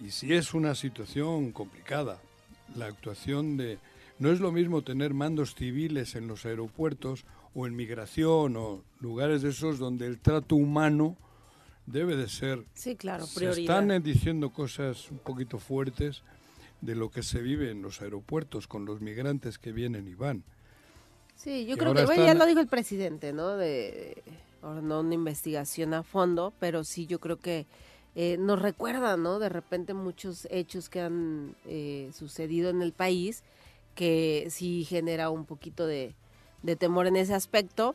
y si es una situación complicada, la actuación de... No es lo mismo tener mandos civiles en los aeropuertos o en migración o lugares de esos donde el trato humano debe de ser... Sí, claro, Se prioridad. están eh, diciendo cosas un poquito fuertes de lo que se vive en los aeropuertos con los migrantes que vienen y van. Sí, yo Y creo que bueno, ya están- lo dijo el presidente, ¿no? De, ahora no una investigación a fondo, pero sí yo creo que eh, nos recuerda, ¿no? De repente muchos hechos que han eh, sucedido en el país que sí genera un poquito de, de temor en ese aspecto.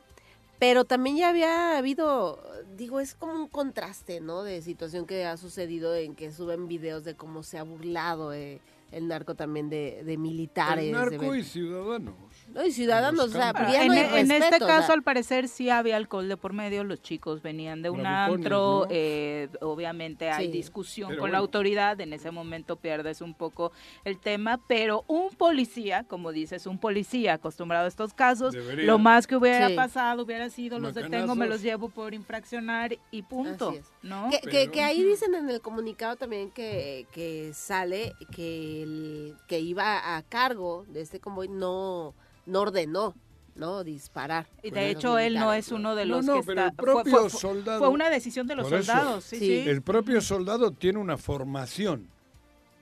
Pero también ya había habido, digo, es como un contraste, ¿no? De situación que ha sucedido en que suben videos de cómo se ha burlado eh, el narco también de, de militares. El narco y ciudadanos. No, y ciudadanos, o sea, ya no en, este o caso, sea. al parecer, sí había alcohol de por medio. Los chicos venían de un antro. ¿no? eh, obviamente hay Sí. discusión Pero con la autoridad. En ese momento pierdes un poco el tema. Pero un policía, como dices, un policía acostumbrado a estos casos, Debería. lo más que hubiera Sí. pasado hubiera sido: los detengo, me los llevo por infraccionar y punto. Así es. ¿no? Que, que- que ahí dicen en el comunicado también que, que sale que el que iba a cargo de este convoy no, no ordenó, ¿no? Disparar. Y de hecho, él no es uno de No, los no, que pero está. el propio fue, fue- soldado... fue una decisión de los soldados. sí, sí. El propio soldado tiene una formación.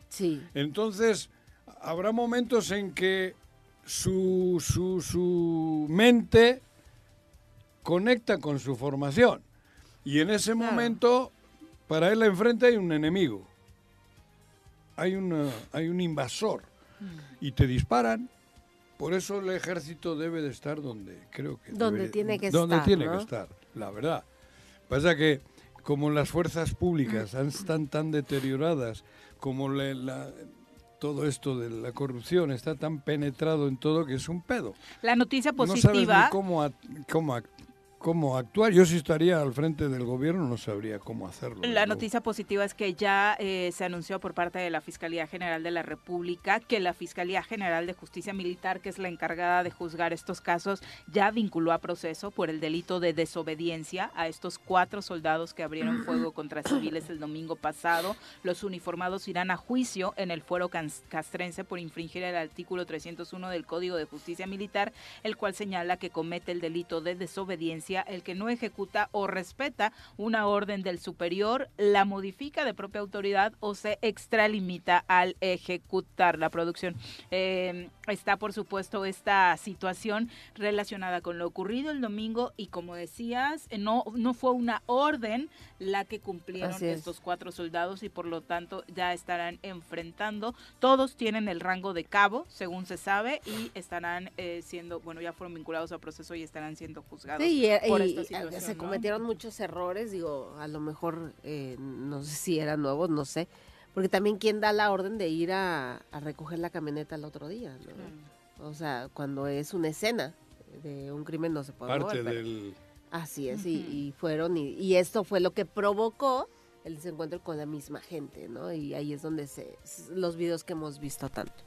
Sí. Entonces, habrá momentos en que su, su, su mente conecta con su formación. Y en ese momento, para él enfrente hay un enemigo. Hay, una, hay un invasor. Y te disparan. Por eso el ejército debe de estar donde creo que Donde debe- tiene que donde estar, tiene ¿no? que estar, la verdad. Pasa que como las fuerzas públicas han- están tan deterioradas, como la- la- todo esto de la corrupción está tan penetrado en todo que es un pedo. La noticia No sabes positiva. ni cómo, act- cómo, cómo actuar. Yo si estaría al frente del gobierno no sabría cómo hacerlo. La noticia positiva es que ya eh, se anunció por parte de la Fiscalía General de la República que la Fiscalía General de Justicia Militar, que es la encargada de juzgar estos casos, ya vinculó a proceso por el delito de desobediencia a estos cuatro soldados que abrieron fuego contra civiles el domingo pasado. Los uniformados irán a juicio en el fuero castrense por infringir el artículo 301 del Código de Justicia Militar, el cual señala que comete el delito de desobediencia el que no ejecuta o respeta una orden del superior, la modifica de propia autoridad o se extralimita al ejecutar la producción. Eh, está, por supuesto, esta situación relacionada con lo ocurrido el domingo y, como decías, eh, no, no fue una orden la que cumplieron es. estos cuatro soldados y, por lo tanto, ya estarán enfrentando. Todos tienen el rango de cabo, según se sabe, y estarán eh, siendo, bueno, ya fueron vinculados a proceso y estarán siendo juzgados Sí, y, por y- esta y situación. se ¿no? cometieron muchos errores, digo, a lo mejor, eh, no sé si eran nuevos, no sé, porque también quién da la orden de ir a, a recoger la camioneta el otro día, ¿no? O sea, cuando es una escena de un crimen no se puede Parte mover, pero- del... Así es, y, y fueron, y, y esto fue lo que provocó el desencuentro con la misma gente, ¿no? Y ahí es donde se, los videos que hemos visto tanto.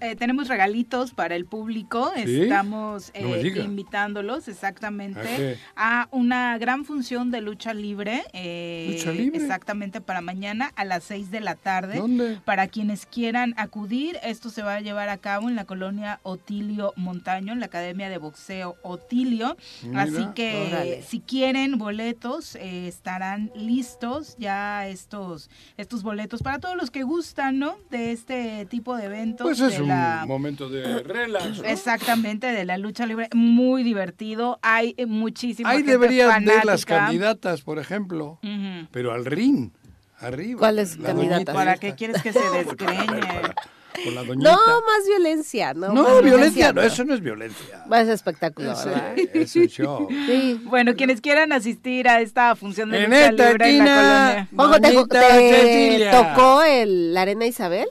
Eh, tenemos regalitos para el público. ¿Sí? Estamos No eh, invitándolos ¿A exactamente a, una gran función de lucha libre. eh, ¿Lucha libre? Exactamente para mañana a las 6 de la tarde. ¿Dónde? Para quienes quieran acudir, esto se va a llevar a cabo en la colonia Otilio Montaño, en la Academia de Boxeo Otilio. Mira, Así que órale. si quieren boletos, eh, estarán listos ya estos, estos boletos para todos los que gustan, ¿no? De este tipo de eventos. Pues es un la- momento de relax. ¿no? Exactamente, de la lucha libre, muy divertido. Hay eh, muchísima Ahí gente deberían de las fanática. candidatas, por ejemplo. Pero al ring, arriba. ¿Cuáles La candidatas? doñita ¿Para qué quieres que se desgreñe? Con la doñita. No, más violencia, ¿no? No, Más violencia, no, eso no es violencia. Más espectáculo, Ese- ¿verdad? Es un show. Sí. Bueno, quienes quieran asistir a esta función de En lucha esta libre en la colonia. Juanjo, ¿te, Doñita te Cecilia. tocó el, la Arena Isabel?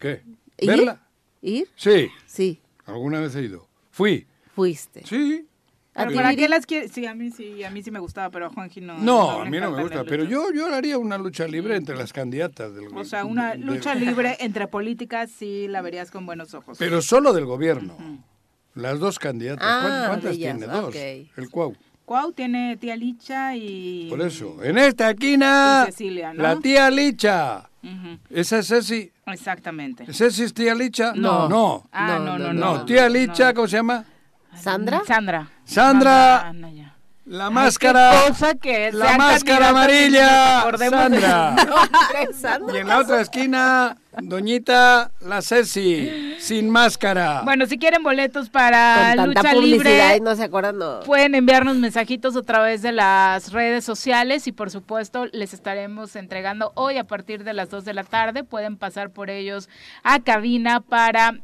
¿Qué? ¿Verla? ¿Ir? Sí. Sí. Alguna vez he ido. Fui. Fuiste. Sí. ¿Pero para qué las quieres? Sí, a mí sí, a mí sí me gustaba, pero a Juanji no. No, a mí no me gusta, pero yo, yo haría una lucha libre entre las candidatas del O sea, una de- lucha libre entre políticas sí la verías con buenos ojos. Pero solo del gobierno. Las dos candidatas. Ah, ¿Cuántas, ellas, tiene? Dos. El Cuau. Cuau tiene tía Licha y... Por eso. En esta esquina, Y Cecilia, ¿no? la tía Licha. ¿Esa es Ceci? Exactamente. ¿Ceci es tía Licha? No. No. Ah, no, no, no. No, tía Licha, ¿cómo se llama? ¿Sandra? Sandra. Sandra. Ana, ya. La Ay, máscara. qué cosa que la máscara amarilla. de Sandra. Sandra. Y en la otra esquina, doñita, la Ceci, sin máscara. Bueno, si quieren boletos para Con tanta lucha publicidad libre, y no se acuerdan, no. pueden enviarnos mensajitos a través de las redes sociales y por supuesto les estaremos entregando hoy a partir de las 2 de la tarde. Pueden pasar por ellos a cabina para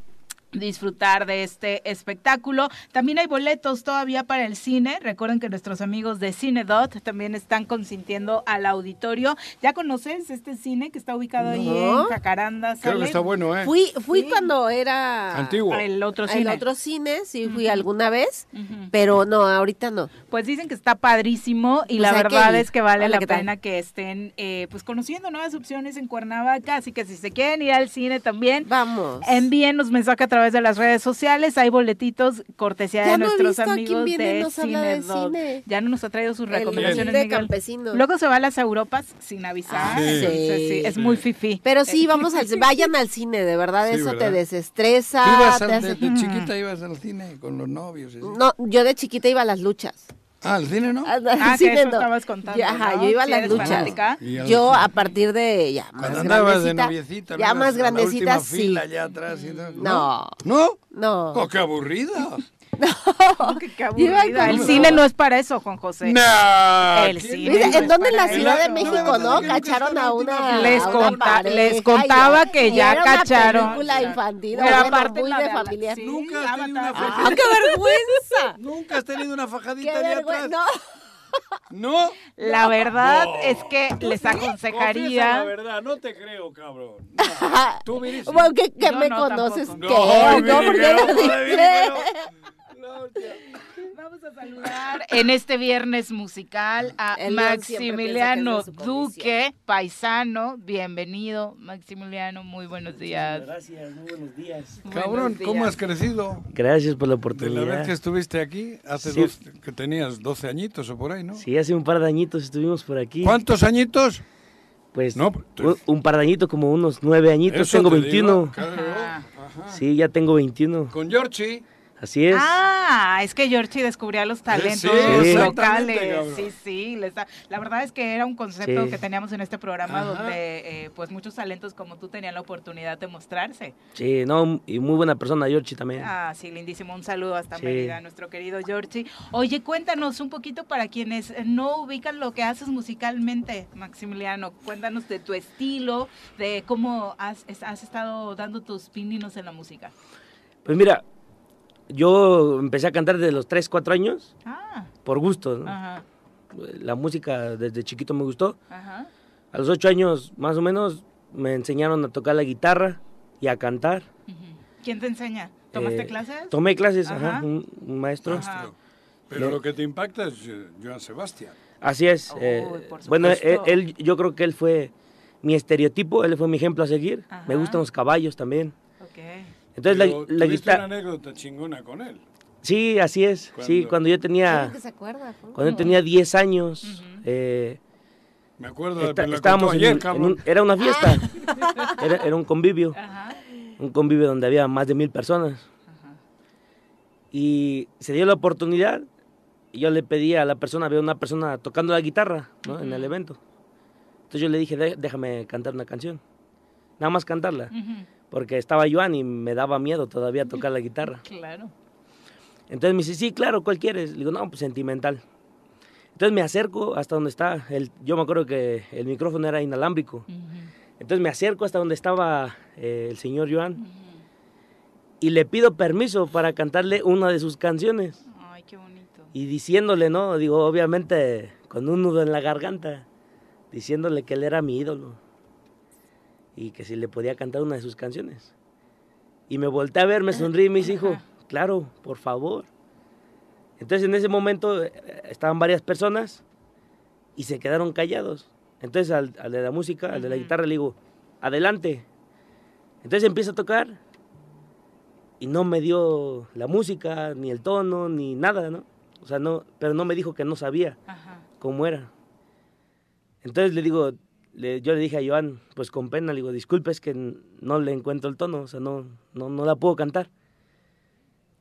disfrutar de este espectáculo. También hay boletos todavía para el cine. Recuerden que nuestros amigos de Cinedot también están consintiendo al auditorio. ¿Ya conoces este cine que está ubicado ahí en Jacaranda? Creo que está bueno, ¿eh? Fui, fui cuando era... Antiguo. El otro El cine. otro cine, sí fui alguna vez, pero no, ahorita no. Pues dicen que está padrísimo y Pues la que verdad es que vale Hola, la pena que estén eh, pues conociendo nuevas opciones en Cuernavaca, así que si se quieren ir al cine también, vamos. Envíennos mensaje a través de las redes sociales, hay boletitos cortesía Ya de no he nuestros visto a amigos quién viene, de nos habla de cine. Ya no nos ha traído sus El recomendaciones de Miguel. campesino. Luego se va a las Europas sin avisar. Ah, sí. Sí, sí, es muy fifi. Pero sí, vamos al vayan al cine, de verdad, Sí, eso ¿verdad? te desestresa. ¿Tú ibas te al- de, hace- de chiquita ibas al cine con los novios? No, yo de chiquita iba a las luchas. Ah, al cine, ¿no? Al Ah, que cine eso no. estabas contando, Ya, ajá, ¿no? yo iba a ¿Sí las eres luchas. fanática? Yo a partir de ya más Cuando andabas de noviecita. ya ¿no? más grandecita, sí. fila allá atrás y tal. No. ¿No? No. Oh, ¡Qué aburrida! Qué aburrida. con- El cine no es para eso, Juan José. No, El ¿quién cine. Mira, no ¿En dónde en la Ciudad de. México, no? Cacharon a una Les a una conta- pareja les contaba que ya era una cacharon. película infantil, Pero bueno, aparte muy la de familia. sí, Nunca has tenido una Avatar. ¡Ah, qué vergüenza! Nunca has tenido una ¡Qué fajadita de atrás. ¿No? La verdad No. es que les Confiesa la aconsejaría. verdad, no te creo, cabrón. Tú. Bueno, que, que me no, conoces. ¿Qué? No, No, porque que no, Vamos a saludar en este viernes musical a El Maximiliano Duque, paisano. Bienvenido, Maximiliano. Muy buenos días. Gracias, muy buenos días. Cabrón, Buenos ¿cómo días. has crecido? Gracias por la De la oportunidad. vez que estuviste aquí, hace Sí. dos, que tenías 12 añitos o por ahí, ¿no? Sí, hace un par de añitos estuvimos por aquí. ¿Cuántos añitos? Pues No, un, un par de añitos, como unos nueve añitos. Eso tengo te 21. digo, claro. Ajá. Sí, ya tengo 21. Con Georgie. Así es. Ah, es que Georgie descubría los talentos Sí, locales. cabrón. Sí, sí. les da- La verdad es que era un concepto Sí. que teníamos en este programa Ajá. donde eh, pues muchos talentos como tú tenían la oportunidad de mostrarse. Sí, no, y muy buena persona, Georgie también. Ah, sí, lindísimo. Un saludo hasta Sí. Mérida, nuestro querido Georgie. Oye, cuéntanos un poquito para quienes no ubican lo que haces musicalmente, Maximiliano. Cuéntanos de tu estilo, de cómo has, has estado dando tus pininos en la música. Pues mira, yo empecé a cantar desde los 3, 4 años, Ah, por gusto. ¿no? ajá, La música desde chiquito me gustó. ajá. A los 8 años, más o menos, me enseñaron a tocar la guitarra y a cantar. ¿Quién te enseña? ¿Tomaste Eh, clases? Tomé clases, ajá, Ajá. un, un maestro. Pero Le- lo que te impacta es eh, Joan Sebastián. Así es. eh, bueno, él, él- yo creo que él fue mi estereotipo, él fue mi ejemplo a seguir. Me gustan los caballos también. Entonces Pero la, la guitarra... una anécdota chingona con él. Sí, así es. Sí, cuando yo tenía... Creo que se acuerda. Cuando yo tenía 10 años, eh, Me acuerdo, me la estábamos en, ayer, en un- era una fiesta, era, era un convivio, un convivio donde había más de mil personas. Y se dio la oportunidad y yo le pedí a la persona, había una persona tocando la guitarra ¿no? en el evento. Entonces yo le dije, "Dé- déjame cantar una canción, nada más cantarla, porque estaba Joan y me daba miedo todavía tocar la guitarra. Claro. Entonces me dice, sí, claro, ¿cuál quieres? Le digo, no, pues sentimental. Entonces me acerco hasta donde está. El, yo me acuerdo que el micrófono era inalámbrico. Entonces me acerco hasta donde estaba eh, el señor Joan y le pido permiso para cantarle una de sus canciones. Ay, qué bonito. Y diciéndole, ¿no? Digo, obviamente con un nudo en la garganta, diciéndole que él era mi ídolo y que si le podía cantar una de sus canciones. Y me volteé a ver, me sonrí y me dijo, claro, por favor. Entonces en ese momento eh, estaban varias personas y se quedaron callados. Entonces al, al de la música, al de la guitarra, le digo, adelante. Entonces empieza a tocar y no me dio la música, ni el tono, ni nada, ¿no? O sea, no, pero no me dijo que no sabía cómo era. Entonces le digo, le- yo le dije a Joan, pues con pena, le digo, disculpe, es que no le encuentro el tono, o sea, no, no, no la puedo cantar.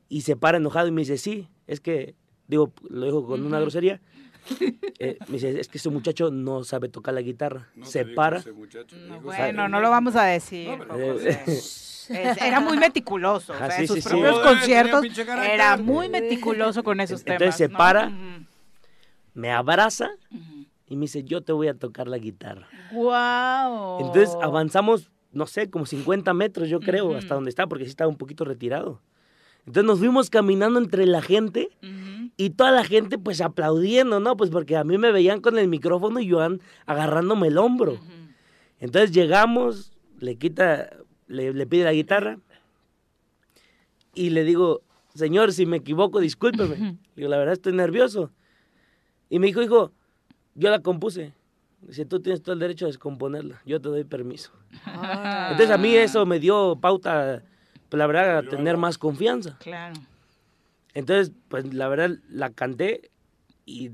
Y se para enojado y me dice, sí, es que, digo, lo dijo con una grosería, eh, me dice, es que ese muchacho no sabe tocar la guitarra. se para. Bueno, no lo vamos a decir. Es- era muy meticuloso. o sea, sí, sus sí, sí. propios Joder, conciertos era muy meticuloso con esos temas. Entonces se ¿no? para, me abraza y me dice, yo te voy a tocar la guitarra. ¡Guau! Entonces avanzamos, no sé, como 50 metros yo creo, hasta donde está, porque sí estaba un poquito retirado. Entonces nos fuimos caminando entre la gente y toda la gente pues aplaudiendo, ¿no? Pues porque a mí me veían con el micrófono y Joan agarrándome el hombro. Entonces llegamos, le quita, le, le pide la guitarra y le digo, señor, si me equivoco, discúlpeme. Digo, la verdad estoy nervioso. Y me dijo, hijo, yo la compuse. Dice, tú tienes todo el derecho a descomponerla, yo te doy permiso. Entonces a mí eso me dio pauta, pues la verdad, a tener más confianza. Claro. Entonces, pues la verdad la canté y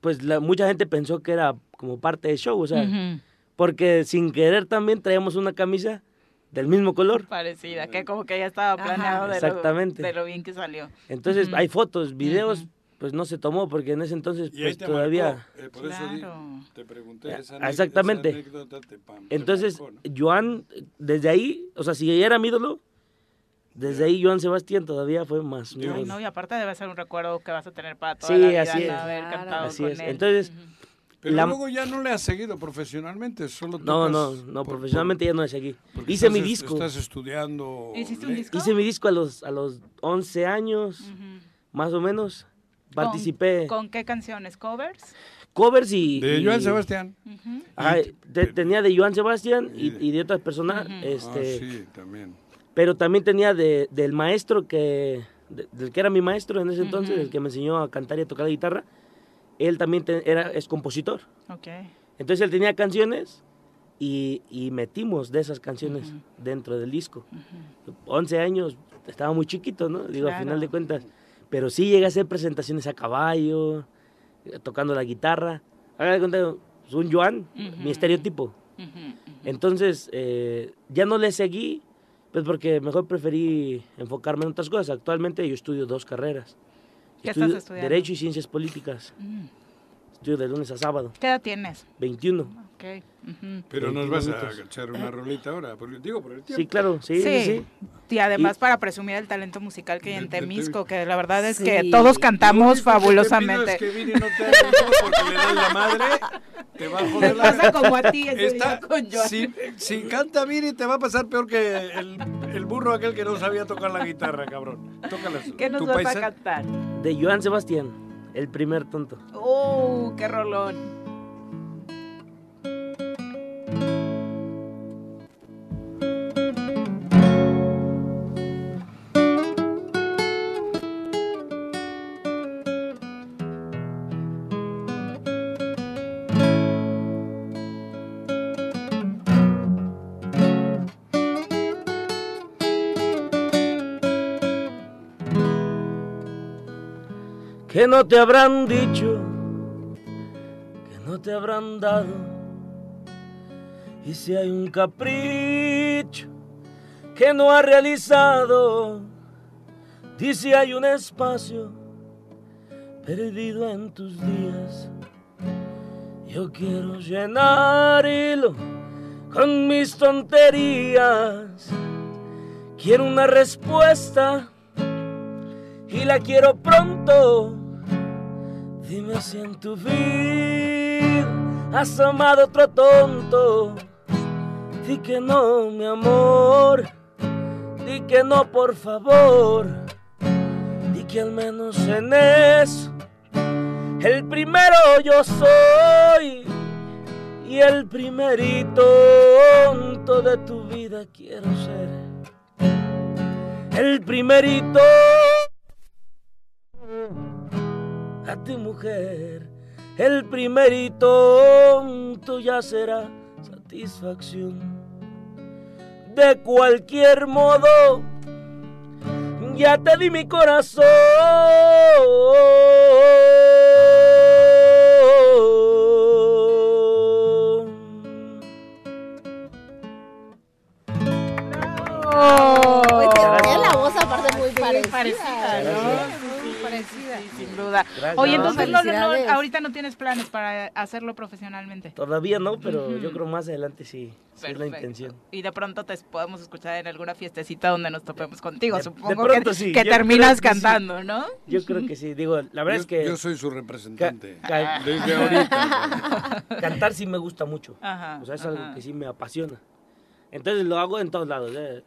pues la- mucha gente pensó que era como parte del show, o sea, porque sin querer también traíamos una camisa del mismo color. Parecida, que como que ya estaba planeado de, Exactamente. Lo, de lo bien que salió. Entonces hay fotos, videos, pues no se tomó porque en ese entonces Y pues todavía... marcó, eh, por eso di- te pregunté esa anécdota- Exactamente. esa anécdota te Entonces, marcó, ¿no? Joan, desde ahí, o sea, si ella era mi ídolo, desde ahí Joan Sebastián todavía fue más Ay, no, y aparte debe ser un recuerdo que vas a tener para toda Sí, la vida, así es. haber cantado Así con es. él. Entonces, Pero la- luego ya no le has seguido profesionalmente, solo no, no, no, por- profesionalmente ya no aquí. porque Hice estás mi disco. Estás estudiando. le- Hice mi disco a los, a los 11 años, más o menos. ¿Con- Participé. ¿Con, qué canciones? ¿Covers? covers y... De y- Joan Sebastián. Ajá, te- tenía de Joan Sebastián y, y de otras personas. Ah, este, sí, también. Pero también tenía de, del maestro que, de- del que era mi maestro en ese entonces, el que me enseñó a cantar y a tocar la guitarra. Él también te- era, es compositor. Ok. Entonces él tenía canciones y, y metimos de esas canciones dentro del disco. 11 años, estaba muy chiquito, ¿no? Digo, a Claro. final de cuentas. Pero sí llegué a hacer presentaciones a caballo, eh, tocando la guitarra. Haga de cuenta, es un Joan, mi estereotipo. Entonces, eh, ya no le seguí, pues porque mejor preferí enfocarme en otras cosas. Actualmente yo estudio dos carreras. ¿Qué Estudio estás estudiando? Derecho y Ciencias Políticas. Mm. Estudio de lunes a sábado. ¿Qué edad tienes? 21. Ok. ujú. Pero nos 21 vas minutos. a echar una rolita ahora. Porque, digo, por el tiempo. Sí, claro, sí, sí, sí. Y además para presumir el talento musical que hay en Temisco, que la verdad es Sí. que todos cantamos Lo único que te fabulosamente. pido es que no te porque le das la madre, te va a joder la Pasa como a ti ese Está- día con Joan. si, si canta Viri te va a pasar peor que el, el burro aquel que no sabía tocar la guitarra, cabrón. Tócalas. ¿Qué nos vas a paisa- cantar? De Joan Sebastián, el primer tonto. ¡Uh, qué rolón! que no te habrán dicho, que no te habrán dado. Y si hay un capricho que no has realizado, y hay un espacio perdido en tus días, yo quiero llenarlo con mis tonterías. Quiero una respuesta y la quiero pronto. Dime si en tu vida has amado otro tonto. Di que no, mi amor. Di que no, por favor. Di que al menos en eso el primero yo soy. Y el primerito de tu vida quiero ser. El primerito a ti mujer, el primerito tuya será satisfacción. De cualquier modo, ya te di mi corazón. Pues tiene la voz aparte muy parecida. parecida, ¿no? Sin duda. Gracias. Oye, entonces no, no, ahorita no tienes planes para hacerlo profesionalmente. Todavía no, pero yo creo más adelante sí, sí es la intención. Y de pronto te podemos escuchar en alguna fiestecita donde nos topemos contigo. De- Supongo de pronto que, sí, que yo terminas sí. cantando, ¿no? Yo creo que sí, digo, la verdad Yo- es que... yo soy su representante. ca- Desde ahorita. Cantar sí me gusta mucho. Ajá, o sea, es ajá. algo que sí me apasiona. Entonces lo hago en todos lados. ¿eh?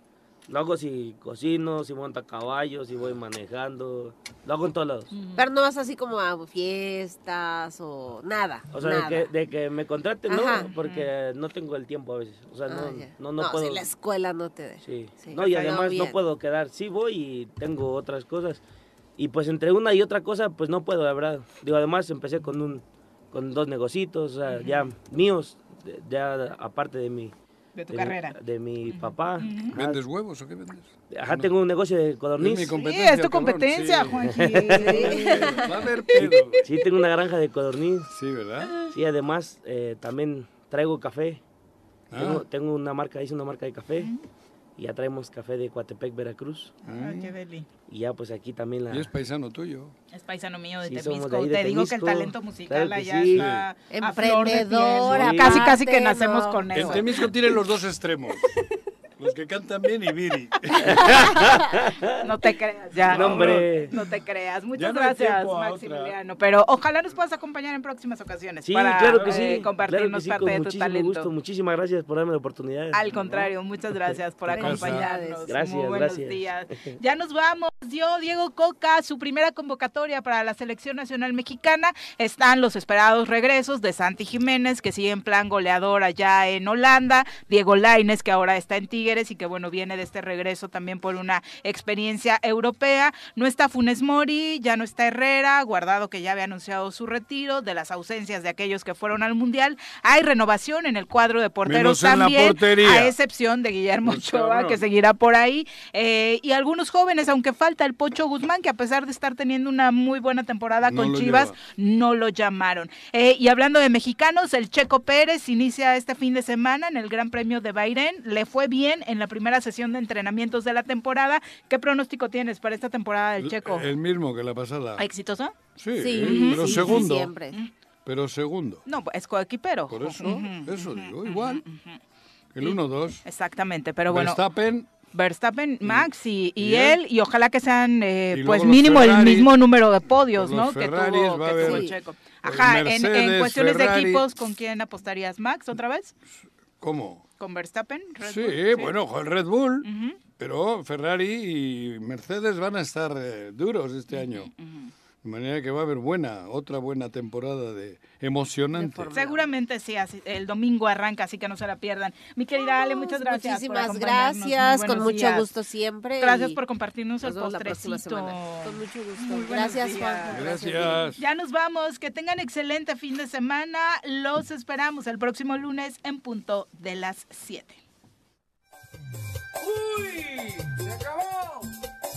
Lo hago si cocino, si monto a caballo, si voy manejando. Lo hago en todos lados. Pero no vas así como a fiestas o nada. O sea, de nada. que, de que me contraten, Ajá. no, porque no tengo el tiempo a veces. O sea, Ah, no, ya. no, no, No, puedo. si la escuela no te deja. Sí. Sí. No, y además no bien. puedo quedar. Sí voy y tengo otras cosas. Y pues entre una y otra cosa, pues no puedo, la verdad. Digo, además empecé con un con dos negocitos, o sea, ya míos, de- ya aparte de mi... De tu mi- carrera. de mi papá. ¿Vendes huevos o qué vendes? Ajá, tengo un negocio de codorniz. Es mi Sí, competencia, es tu competencia, sí. Juanji. Va a haber pedo. Sí, tengo una granja de codorniz. Sí, ¿verdad? Sí, además eh, también traigo café. Ah. Tengo, tengo una marca, hice una marca de café. Y ya traemos café de Coatepec, Veracruz. Ah, qué deli. Y ya pues aquí también la... Y es paisano tuyo. Es paisano mío de Sí, somos Temisco. de ahí de Te digo que el talento musical Claro allá sí. está a flor de piel. Emprendedora, Sí. Casi, casi que nacemos con En eso. Temisco tiene los dos extremos. Los que cantan bien y Viri. No te creas, ya. No, hombre. No te creas. Muchas no gracias, Maximiliano. Pero ojalá nos puedas acompañar en próximas ocasiones Sí, para claro que eh, sí. claro compartirnos que sí, parte con de tu muchísimo talento. gusto. Muchísimas gracias por darme la oportunidad. Al contrario, muchas gracias por acompañarnos. Gracias, Muy buenos gracias. días. Ya nos vamos. Dio Diego Coca su primera convocatoria para la selección nacional mexicana. Están los esperados regresos de Santi Jiménez, que sigue en plan goleador allá en Holanda. Diego Laines, que ahora está en Tigres y que bueno, viene de este regreso también por una experiencia europea. No está Funes Mori, ya no está Herrera, guardado que ya había anunciado su retiro, de las ausencias de aquellos que fueron al Mundial. Hay renovación en el cuadro de porteros también, portería. a excepción de Guillermo Pues, Ochoa, que seguirá por ahí. Eh, y algunos jóvenes, aunque falta el Pocho Guzmán, que a pesar de estar teniendo una muy buena temporada No con Chivas, lleva. no lo llamaron. Eh, y hablando de mexicanos, el Checo Pérez inicia este fin de semana en el Gran Premio de Bahrein. Le fue bien en la primera sesión de entrenamientos de la temporada. ¿Qué pronóstico tienes para esta temporada del Checo? El mismo que la pasada. ¿Exitoso? Sí, Sí, pero sí, segundo. siempre. Pero segundo. No, es coequipero. Por eso, eso digo, igual. El 1-2. Exactamente, pero bueno. Verstappen, Verstappen, Max y, y y él, y ojalá que sean, eh, pues mínimo el mismo número de podios, ¿no? Que tuvo, va a que tuvo Checo. Ajá, en, cuestiones de equipos, ¿con quién apostarías, Max, otra vez? ¿cómo? ¿Con Verstappen? Red Sí, Bull? bueno, con el Red Bull. Pero Ferrari y Mercedes van a estar eh, duros este año. De manera que va a haber buena, otra buena temporada de emocionante. Seguramente sí, así- el domingo arranca, así que no se la pierdan. Mi querida Ale, muchas gracias. por Muchísimas gracias, con mucho días. gusto siempre. Gracias por compartirnos nos el postrecito. Con mucho gusto. Muy Gracias. Juan. Gracias. Ya nos vamos, que tengan excelente fin de semana. Los esperamos el próximo lunes en punto de las 7. ¡Uy! ¡Se acabó!